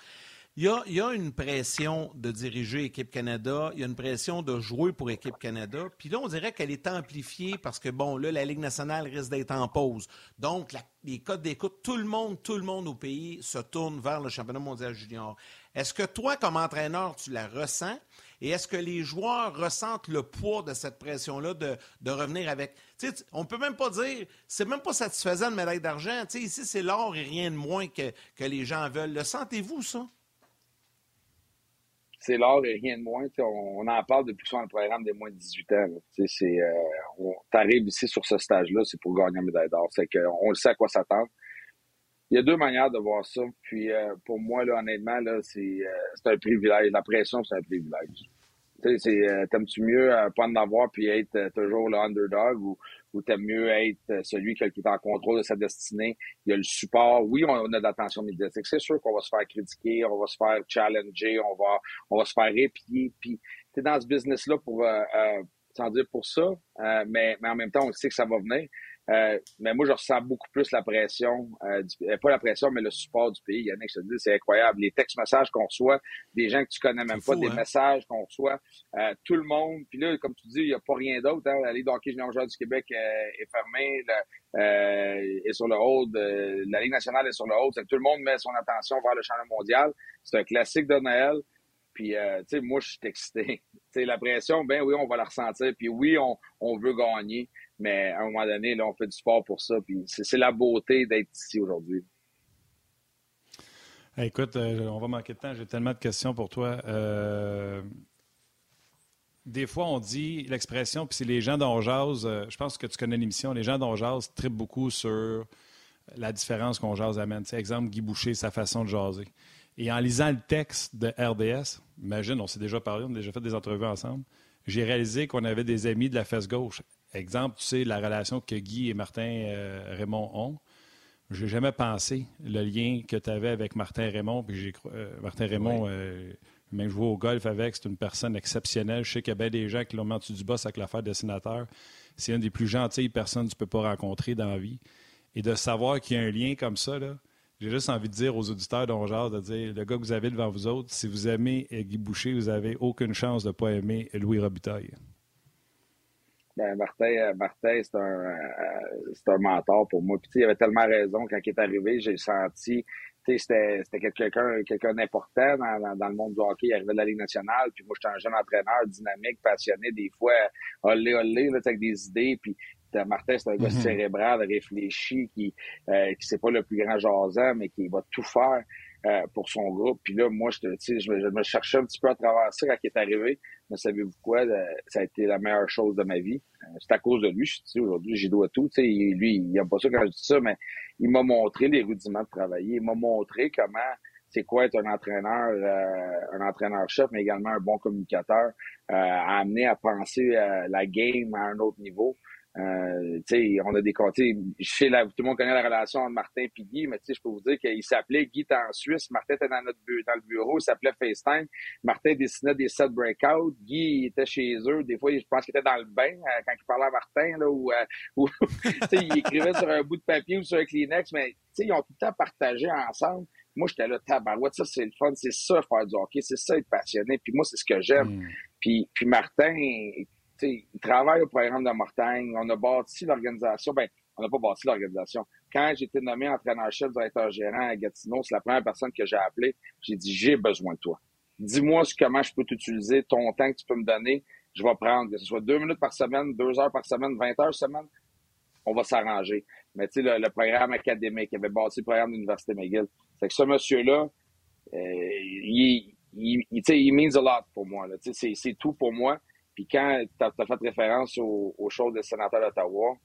Il y, a, une pression de diriger Équipe Canada, il y a une pression de jouer pour Équipe Canada. Puis là, on dirait qu'elle est amplifiée parce que, bon, là, la Ligue nationale risque d'être en pause. Donc, les codes d'écoute, tout le monde, tout le monde au pays se tourne vers le championnat mondial junior. Est-ce que toi, comme entraîneur, tu la ressens? Et est-ce que les joueurs ressentent le poids de cette pression-là de, revenir avec? On peut même pas dire, c'est même pas satisfaisant de médaille d'argent. Ici, c'est l'or et rien de moins que, que les gens veulent. Le sentez-vous, ça? C'est l'or et rien de moins. On, en parle depuis souvent le programme des moins de 18 ans. C'est, euh, ici sur ce stage-là, c'est pour gagner une médaille d'or. C'est qu'on le sait à quoi s'attendre. Il y a deux manières de voir ça. Puis euh, pour moi, là, honnêtement, là, c'est, euh, c'est un privilège. La pression, c'est un privilège. Euh, t'aimes-tu mieux pas en avoir puis être toujours le underdog ou, ou t'aimes mieux être celui qui, est en contrôle de sa destinée? Il y a le support. Oui, on, a de l'attention médiatique. C'est sûr qu'on va se faire critiquer, on va se faire challenger, on va, on va se faire épier. Puis t'es dans ce business-là pour, sans dire pour ça, mais, mais en même temps, on sait que ça va venir. Euh, mais moi, je ressens beaucoup plus la pression, euh, euh, pas la pression, mais le support du pays. Yannick, je te dis, c'est incroyable. Les textes-messages qu'on reçoit, des gens que tu connais même pas, des hein? messages qu'on reçoit, tout le monde. Puis là, comme tu dis, il n'y a pas rien d'autre. Hein. La Ligue d'hockey junior du Québec est fermée, est sur le haut, la Ligue nationale est sur le haut. Tout le monde met son attention vers le championnat mondial. C'est un classique de Noël. Puis, tu sais, moi, je suis excité. Tu sais, la pression, ben oui, on va la ressentir. Puis oui, on, on veut gagner. Mais à un moment donné, on fait du sport pour ça. Puis c'est la beauté d'être ici aujourd'hui. Écoute, euh, on va manquer de temps. J'ai tellement de questions pour toi. Euh, des fois, on dit l'expression, puis c'est les gens dont jase. Euh, je pense que tu connais l'émission. Les gens dont jase trippent beaucoup sur la différence qu'on jase amène. C'est exemple, Guy Boucher, sa façon de jaser. Et en lisant le texte de RDS, imagine, on s'est déjà parlé, on a déjà fait des entrevues ensemble, j'ai réalisé qu'on avait des amis de la fesse gauche. Exemple, tu sais, la relation que Guy et Martin euh, Raymond ont. Je n'ai jamais pensé le lien que tu avais avec Martin Raymond. Puis j'ai, euh, Martin Raymond, euh, Même jouer au golf avec, c'est une personne exceptionnelle. Je sais qu'il y a bien des gens qui l'ont dessous du boss avec l'affaire dessinateur. C'est une des plus gentilles personnes que tu peux pas rencontrer dans la vie. Et de savoir qu'il y a un lien comme ça, j'ai juste envie de dire aux auditeurs genre de dire le gars que vous avez devant vous autres, si vous aimez Guy Boucher, vous n'avez aucune chance de ne pas aimer Louis Robitaille. Ben, Martin, euh, Martin c'est un, euh, un mentor pour moi. Puis, il avait tellement raison quand il est arrivé, j'ai senti c'était quelqu'un quelqu'un d'important dans, dans, le monde du hockey. Il arrivait de la Ligue nationale. Puis moi, j'étais un jeune entraîneur dynamique, passionné, des fois olé olé, là, avec des idées. Puis Martin, c'est un gars mm-hmm. cérébral, réfléchi, qui euh, qui c'est pas le plus grand jasant, mais qui va tout faire. Euh, pour son groupe. Puis là, moi, je, je, je me cherchais un petit peu à travers ça quand il est arrivé. Mais savez-vous quoi? Euh, ça a été la meilleure chose de ma vie. Euh, c'est à cause de lui. Aujourd'hui, j'y dois tout. sais lui, il n'aime pas ça quand je dis ça, mais il m'a montré les rudiments de travailler. Il m'a montré comment c'est quoi être un entraîneur, un entraîneur-chef, mais également un bon communicateur, à amener à penser la game à un autre niveau. Euh, on a des côtés. Chez la, tout le monde connaît la relation entre Martin et Guy, mais je peux vous dire qu'il s'appelait Guy était en Suisse, Martin était dans notre dans le bureau, il s'appelait FaceTime. Martin dessinait des sets breakout, Guy était chez eux, des fois je pense qu'il était dans le bain euh, quand il parlait à Martin là, ou, euh, ou il écrivait sur un bout de papier ou sur un Kleenex, mais ils ont tout le temps partagé ensemble. Moi, j'étais là, tabarouette, ça, c'est le fun, c'est ça, faire du hockey, c'est ça, être passionné. Puis moi, c'est ce que j'aime. Mm. Puis, puis Martin, il travaille au programme de Mortagne. On a bâti l'organisation. Ben, on n'a pas bâti l'organisation. Quand j'ai été nommé entraîneur-chef, directeur gérant à Gatineau, c'est la première personne que j'ai appelée. J'ai dit, j'ai besoin de toi. Dis-moi comment je peux t'utiliser, ton temps que tu peux me donner. Je vais prendre, que ce soit deux minutes par semaine, deux heures par semaine, vingt heures par semaine. On va s'arranger. Mais tu sais, le, programme académique, il avait bâti le programme de l'Université McGill. C'est que ce monsieur-là, euh, il, il, il, il means a lot pour moi. C'est tout pour moi. Puis quand tu as, fait référence aux, choses des sénateurs d'Ottawa,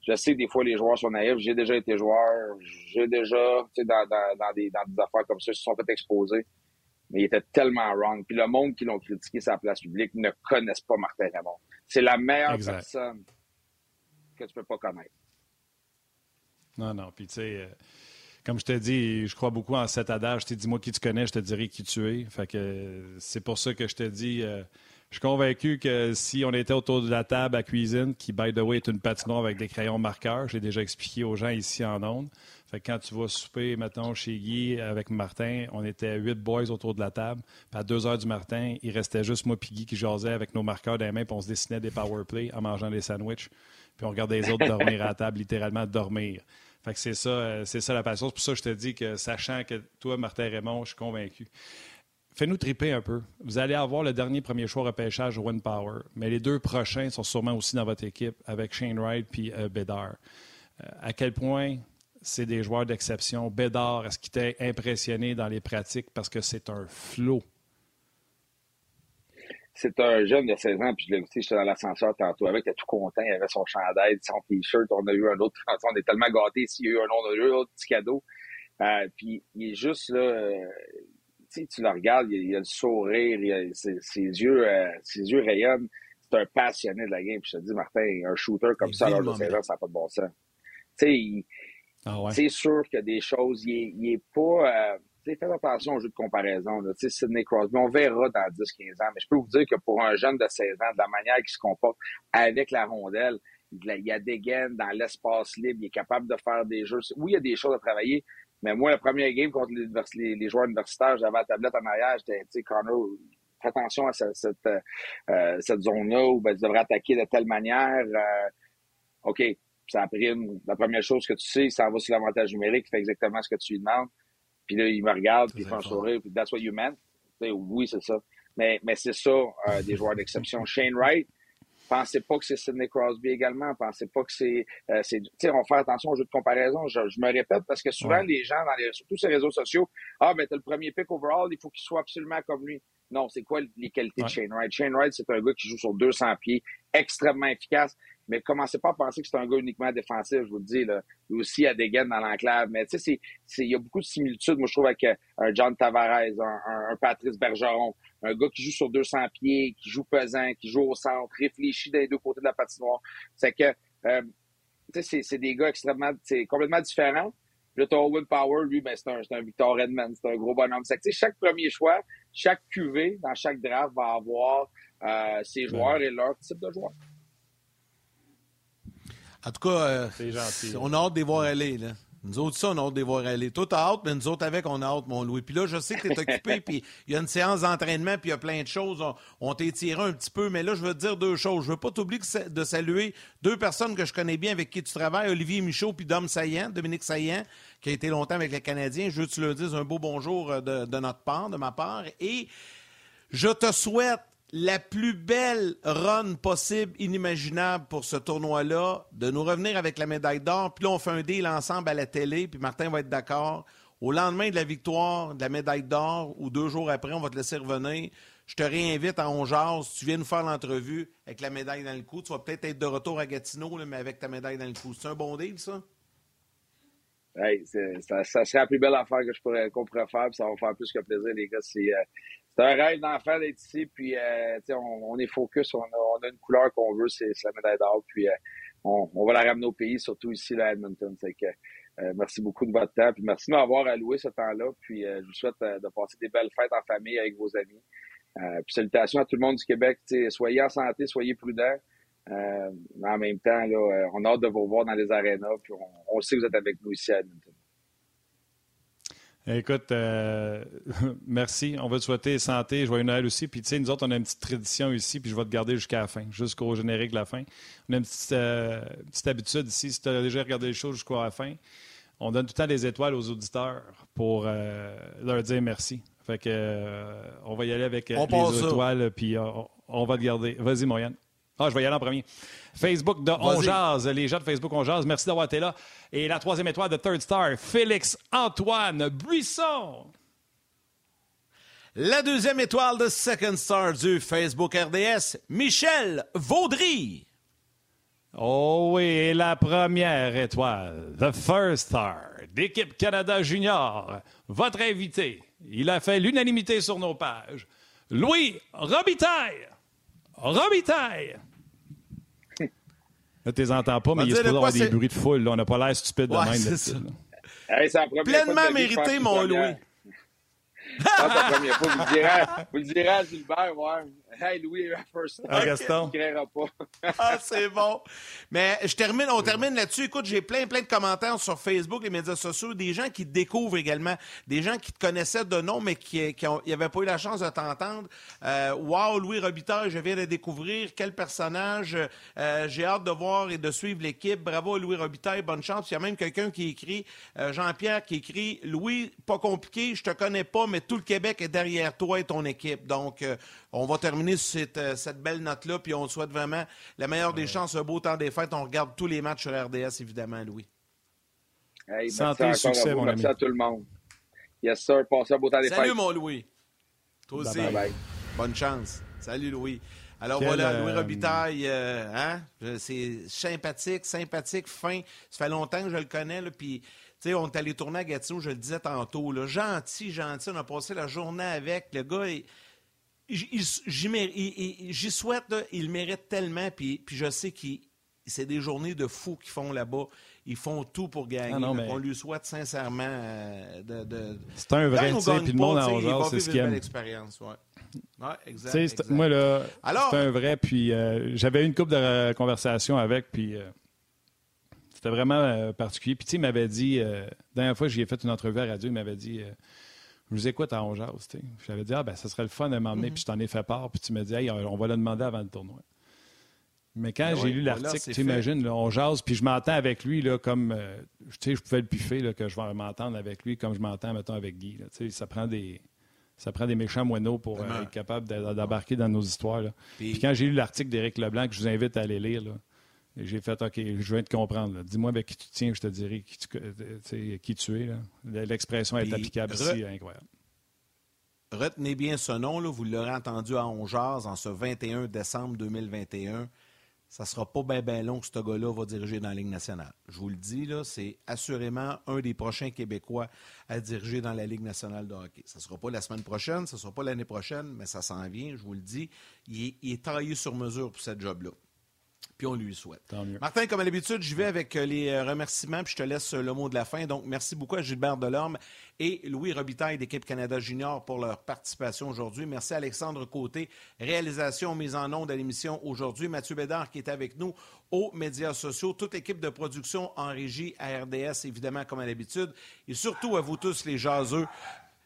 je sais que des fois les joueurs sont naïfs. J'ai déjà été joueur, j'ai déjà, tu sais, dans, dans, des, dans des affaires comme ça, ils se sont fait exposer. Mais il était tellement wrong. Puis le monde qui l'ont critiqué sa place publique ne connaissent pas Martin Raymond. C'est la meilleure personne que tu peux pas connaître. Non, non. Puis tu sais, euh, comme je t'ai dit, je crois beaucoup en cet adage. Dis-moi qui tu connais, je te dirai qui tu es. Fait que c'est pour ça que je te dis. Euh, je suis convaincu que si on était autour de la table à cuisine, qui, by the way, est une patinoire avec des crayons marqueurs, j'ai déjà expliqué aux gens ici en ondes. Fait que quand tu vas souper, mettons, chez Guy avec Martin, on était huit boys autour de la table. Puis à deux heures du matin, il restait juste moi et Guy qui jasait avec nos marqueurs dans les mains, puis on se dessinait des power play en mangeant des sandwichs. Puis on regardait les autres dormir à la table, littéralement dormir. Fait que c'est ça, euh, c'est ça la passion. C'est pour ça que je te dis que, sachant que toi, Martin Raymond, je suis convaincu. Fais-nous triper un peu. Vous allez avoir le dernier premier choix repêchage One Power, mais les deux prochains sont sûrement aussi dans votre équipe avec Shane Wright puis euh, Bédard. Euh, à quel point c'est des joueurs d'exception? Bédard, est-ce qu'il t'a impressionné dans les pratiques parce que c'est un flot? C'est un jeune de 16 ans, puis je l'ai aussi, j'étais dans l'ascenseur tantôt avec, il était tout content, il avait son chandail, son t-shirt, on a eu un autre, on est tellement gâtés, s'il y a eu un autre, un autre petit cadeau. Euh, puis il est juste là, tu le regardes, il, a le sourire, il ses, yeux, euh, ses yeux rayonnent. C'est un passionné de la game. Puis je te dis, Martin, un shooter comme ça, alors de 16 ans, ça n'a pas de bon sens. Tu sais, ah c'est sûr qu'il y a des choses, il n'est pas... Euh, faites attention au jeu de comparaison. Là. Sidney Crosby, on verra dans 10-15 ans, mais je peux vous dire que pour un jeune de 16 ans, de la manière qu'il se comporte avec la rondelle, il y a des gains dans l'espace libre, il est capable de faire des jeux. Oui, il y a des choses à travailler, mais moi, le premier game contre les, les, joueurs universitaires, j'avais la tablette en arrière, j'étais, tu sais, Connor, fais attention à cette, cette, euh, cette zone-là où ben, tu devrais attaquer de telle manière. Euh, OK, ça a pris une, la première chose que tu sais, ça va sur l'avantage numérique, il fait exactement ce que tu lui demandes. Puis là, il me regarde, puis il fait un sourire, puis that's what you meant. oui, c'est ça. Mais, mais c'est ça, euh, des joueurs d'exception. Shane Wright, Pensez pas que c'est Sidney Crosby également. Pensez pas que c'est. Euh, tu sais, on faire attention au jeu de comparaison. Je, me répète parce que souvent, les gens, dans les, surtout ces réseaux sociaux, ah, ben, t'as le premier pick overall, il faut qu'il soit absolument comme lui. Non, c'est quoi les qualités de Shane Wright? Shane Wright, c'est un gars qui joue sur 200 pieds, extrêmement efficace. Mais commencez pas à penser que c'est un gars uniquement défensif, je vous le dis. Là. Il aussi a des gains dans l'enclave. Mais tu sais, il y a beaucoup de similitudes, moi, je trouve, avec euh, un John Tavares, un, un Patrice Bergeron un gars qui joue sur 200 pieds, qui joue pesant, qui joue au centre, réfléchit des deux côtés de la patinoire. C'est que, euh, tu sais, c'est des gars extrêmement, c'est complètement différents, Puis là, Owen Power, lui, ben, c'est un, un, Victor Redman, c'est un gros bonhomme. C'est que, chaque premier choix, chaque QV dans chaque draft va avoir euh, ses joueurs et leur type de joueurs. En tout cas, euh, on a hâte de les voir aller. Là. Nous autres, ça, on a hâte de les voir aller. Toi, t'as hâte, mais nous autres, avec, on a hâte, mon Louis. Puis là, je sais que t'es occupé, puis il y a une séance d'entraînement, puis il y a plein de choses. On, tiré un petit peu, mais là, je veux te dire deux choses. Je veux pas t'oublier de saluer deux personnes que je connais bien, avec qui tu travailles, Olivier Michaud, puis Dom Saillant, Dominique Saillant, qui a été longtemps avec les Canadiens. Je veux que tu leur dises un beau bonjour euh, de, de notre part, de ma part. Et je te souhaite la plus belle run possible, inimaginable pour ce tournoi-là, de nous revenir avec la médaille d'or. Puis là, on fait un deal ensemble à la télé, puis Martin va être d'accord. Au lendemain de la victoire, de la médaille d'or, ou deux jours après, on va te laisser revenir. Je te réinvite à si Tu viens nous faire l'entrevue avec la médaille dans le cou. Tu vas peut-être être de retour à Gatineau, mais avec ta médaille dans le cou. C'est un bon deal, ça? Ça, serait la plus belle affaire que je pourrais, qu'on pourrait faire, puis ça va faire plus que plaisir, les gars. Euh, c'est un rêve d'enfant d'être ici, puis euh, on, on, est focus, on a, on a une couleur qu'on veut, c'est la médaille d'or, puis euh, on, on, va la ramener au pays, surtout ici à Edmonton. Que, euh, merci beaucoup de votre temps, puis merci de m'avoir alloué ce temps-là, puis je vous souhaite de passer des belles fêtes en famille avec vos amis. puis salutations à tout le monde du Québec, soyez en santé, soyez prudents. en même temps, là, on a hâte de vous voir dans les arénas, puis on, on sait que vous êtes avec nous ici à Edmonton. Écoute, euh, merci. On va te souhaiter santé, joyeux Noël aussi. Puis, tu sais, nous autres, on a une petite tradition ici, puis je vais te garder jusqu'à la fin, jusqu'au générique de la fin. On a une petite, euh, habitude ici, si tu as déjà regardé les choses jusqu'à la fin, on donne tout le temps des étoiles aux auditeurs pour euh, leur dire merci. Fait que, on va y aller avec les étoiles, puis on, va te garder. Vas-y, Moyenne. Ah, je vais y aller en premier. Facebook de On Les gens de Facebook On Merci d'avoir été là. Et la troisième étoile de Third Star, Félix Antoine Buisson. La deuxième étoile de Second Star du Facebook RDS, Michel Vaudry. Oh oui, et la première étoile, The First Star d'équipe Canada Junior, votre invité. Il a fait l'unanimité sur nos pages. Louis Robitaille. Robitaille. Là, tu les entends pas, mais il y a avoir des bruits de foule. On n'a pas l'air stupide de même. C'est ça. Pleinement mérité, mon Louis. C'est la première fois. Vous le direz, vous le direz à Gilbert, ouais. Hey, Louis, first ah, Gaston. pas. ah, c'est bon. Mais je termine, on termine là-dessus. Écoute, j'ai plein, plein de commentaires sur Facebook, les médias sociaux, des gens qui te découvrent également, des gens qui te connaissaient de nom, mais qui n'avaient pas eu la chance de t'entendre. Euh, wow, Louis Robitaille, je viens de découvrir. Quel personnage. Euh, j'ai hâte de voir et de suivre l'équipe. Bravo, Louis Robitaille. Bonne chance. Il y a même quelqu'un qui écrit, euh, Jean-Pierre, qui écrit Louis, pas compliqué, je te connais pas, mais tout le Québec est derrière toi et ton équipe. Donc, euh, on va terminer sur euh, cette, belle note-là, puis on souhaite vraiment la meilleure des chances, un beau temps des fêtes. On regarde tous les matchs sur RDS, évidemment, Louis. Hey, Santé, succès, mon merci à tout le monde. Yes, sir. Passez un beau temps des fêtes. Salut, mon Louis. Toi aussi. Bonne chance. Salut, Louis. Alors voilà, Louis euh, Robitaille, hein? c'est sympathique, sympathique, fin. Ça fait longtemps que je le connais, puis sais, on est allé tourner à Gatineau, je le disais tantôt, là, gentil, gentil, on a passé la journée avec. Le gars, j'y souhaite, il mérite tellement, puis, puis je sais que c'est des journées de fous qu'ils font là-bas. Ils font tout pour gagner. Ah On lui souhaite sincèrement euh, de. c'est un vrai, tu puis le monde en c'est ce qu'il aime. expérience, ouais. Ouais, exact, exact. Moi, là, c'est un vrai, puis euh, j'avais une couple de conversations avec, puis euh, c'était vraiment particulier. Puis, tu sais, il m'avait dit, la dernière fois, j'y ai fait une entrevue à radio, il m'avait dit je vous écoute à Ongeas. J'avais dit, ah, ben, ça serait le fun de m'emmener, mm-hmm. puis je t'en ai fait part, puis tu m'as dit, hey, on va le demander avant le tournoi. Mais quand ben j'ai lu l'article, tu imagines, on jase, puis je m'entends avec lui là, comme, euh, tu sais, je pouvais le piffer, là, que je vais m'entendre avec lui comme je m'entends, mettons, avec Guy. Là, ça prend des... Ça prend des méchants moineaux pour euh, être capable d'embarquer dans nos histoires. Là. Puis, quand j'ai lu l'article d'Éric Leblanc, que je vous invite à aller lire, là, j'ai fait OK, je viens te comprendre. Dis-moi avec qui tu tiens, je te dirai qui tu, qui tu es. L'expression est applicable ici, incroyable. Retenez bien ce nom, là, vous l'aurez entendu à Ongeaz en ce 21 décembre 2021. Ça ne sera pas bien ben long que ce gars-là va diriger dans la Ligue nationale. Je vous le dis, là, c'est assurément un des prochains Québécois à diriger dans la Ligue nationale de hockey. Ça ne sera pas la semaine prochaine, ça ne sera pas l'année prochaine, mais ça s'en vient, je vous le dis. Il est, il est taillé sur mesure pour cette job-là. Puis on lui souhaite. Martin, comme à l'habitude, je vais avec euh, les euh, remerciements, puis je te laisse le mot de la fin. Donc, merci beaucoup à Gilbert Delorme et Louis Robitaille d'équipe Canada Junior pour leur participation aujourd'hui. Merci à Alexandre Côté, réalisation mise en onde à l'émission aujourd'hui. Mathieu Bédard qui est avec nous aux médias sociaux, toute équipe de production en régie à RDS, évidemment, comme à l'habitude. Et surtout à vous tous, les jaseux.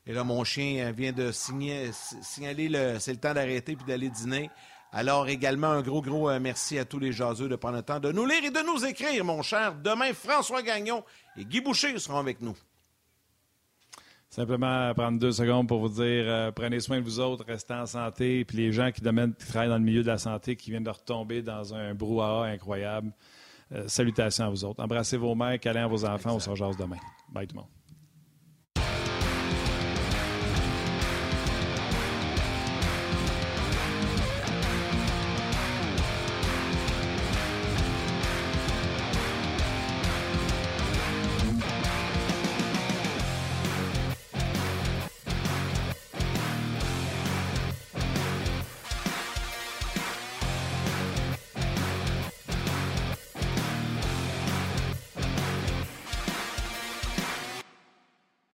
Et là, mon chien vient de signer, signaler le, c'est le temps d'arrêter puis d'aller dîner. Alors également un gros, gros euh, merci à tous les jaseux de prendre le temps de nous lire et de nous écrire, mon cher. Demain, François Gagnon et Guy Boucher seront avec nous. Simplement prendre deux secondes pour vous dire euh, prenez soin de vous autres, restez en santé. Puis les gens qui, travaillent dans le milieu de la santé, qui viennent de retomber dans un brouhaha incroyable, euh, salutations à vous autres. Embrassez vos mères, câlins à vos enfants, on se demain. Bye tout le monde.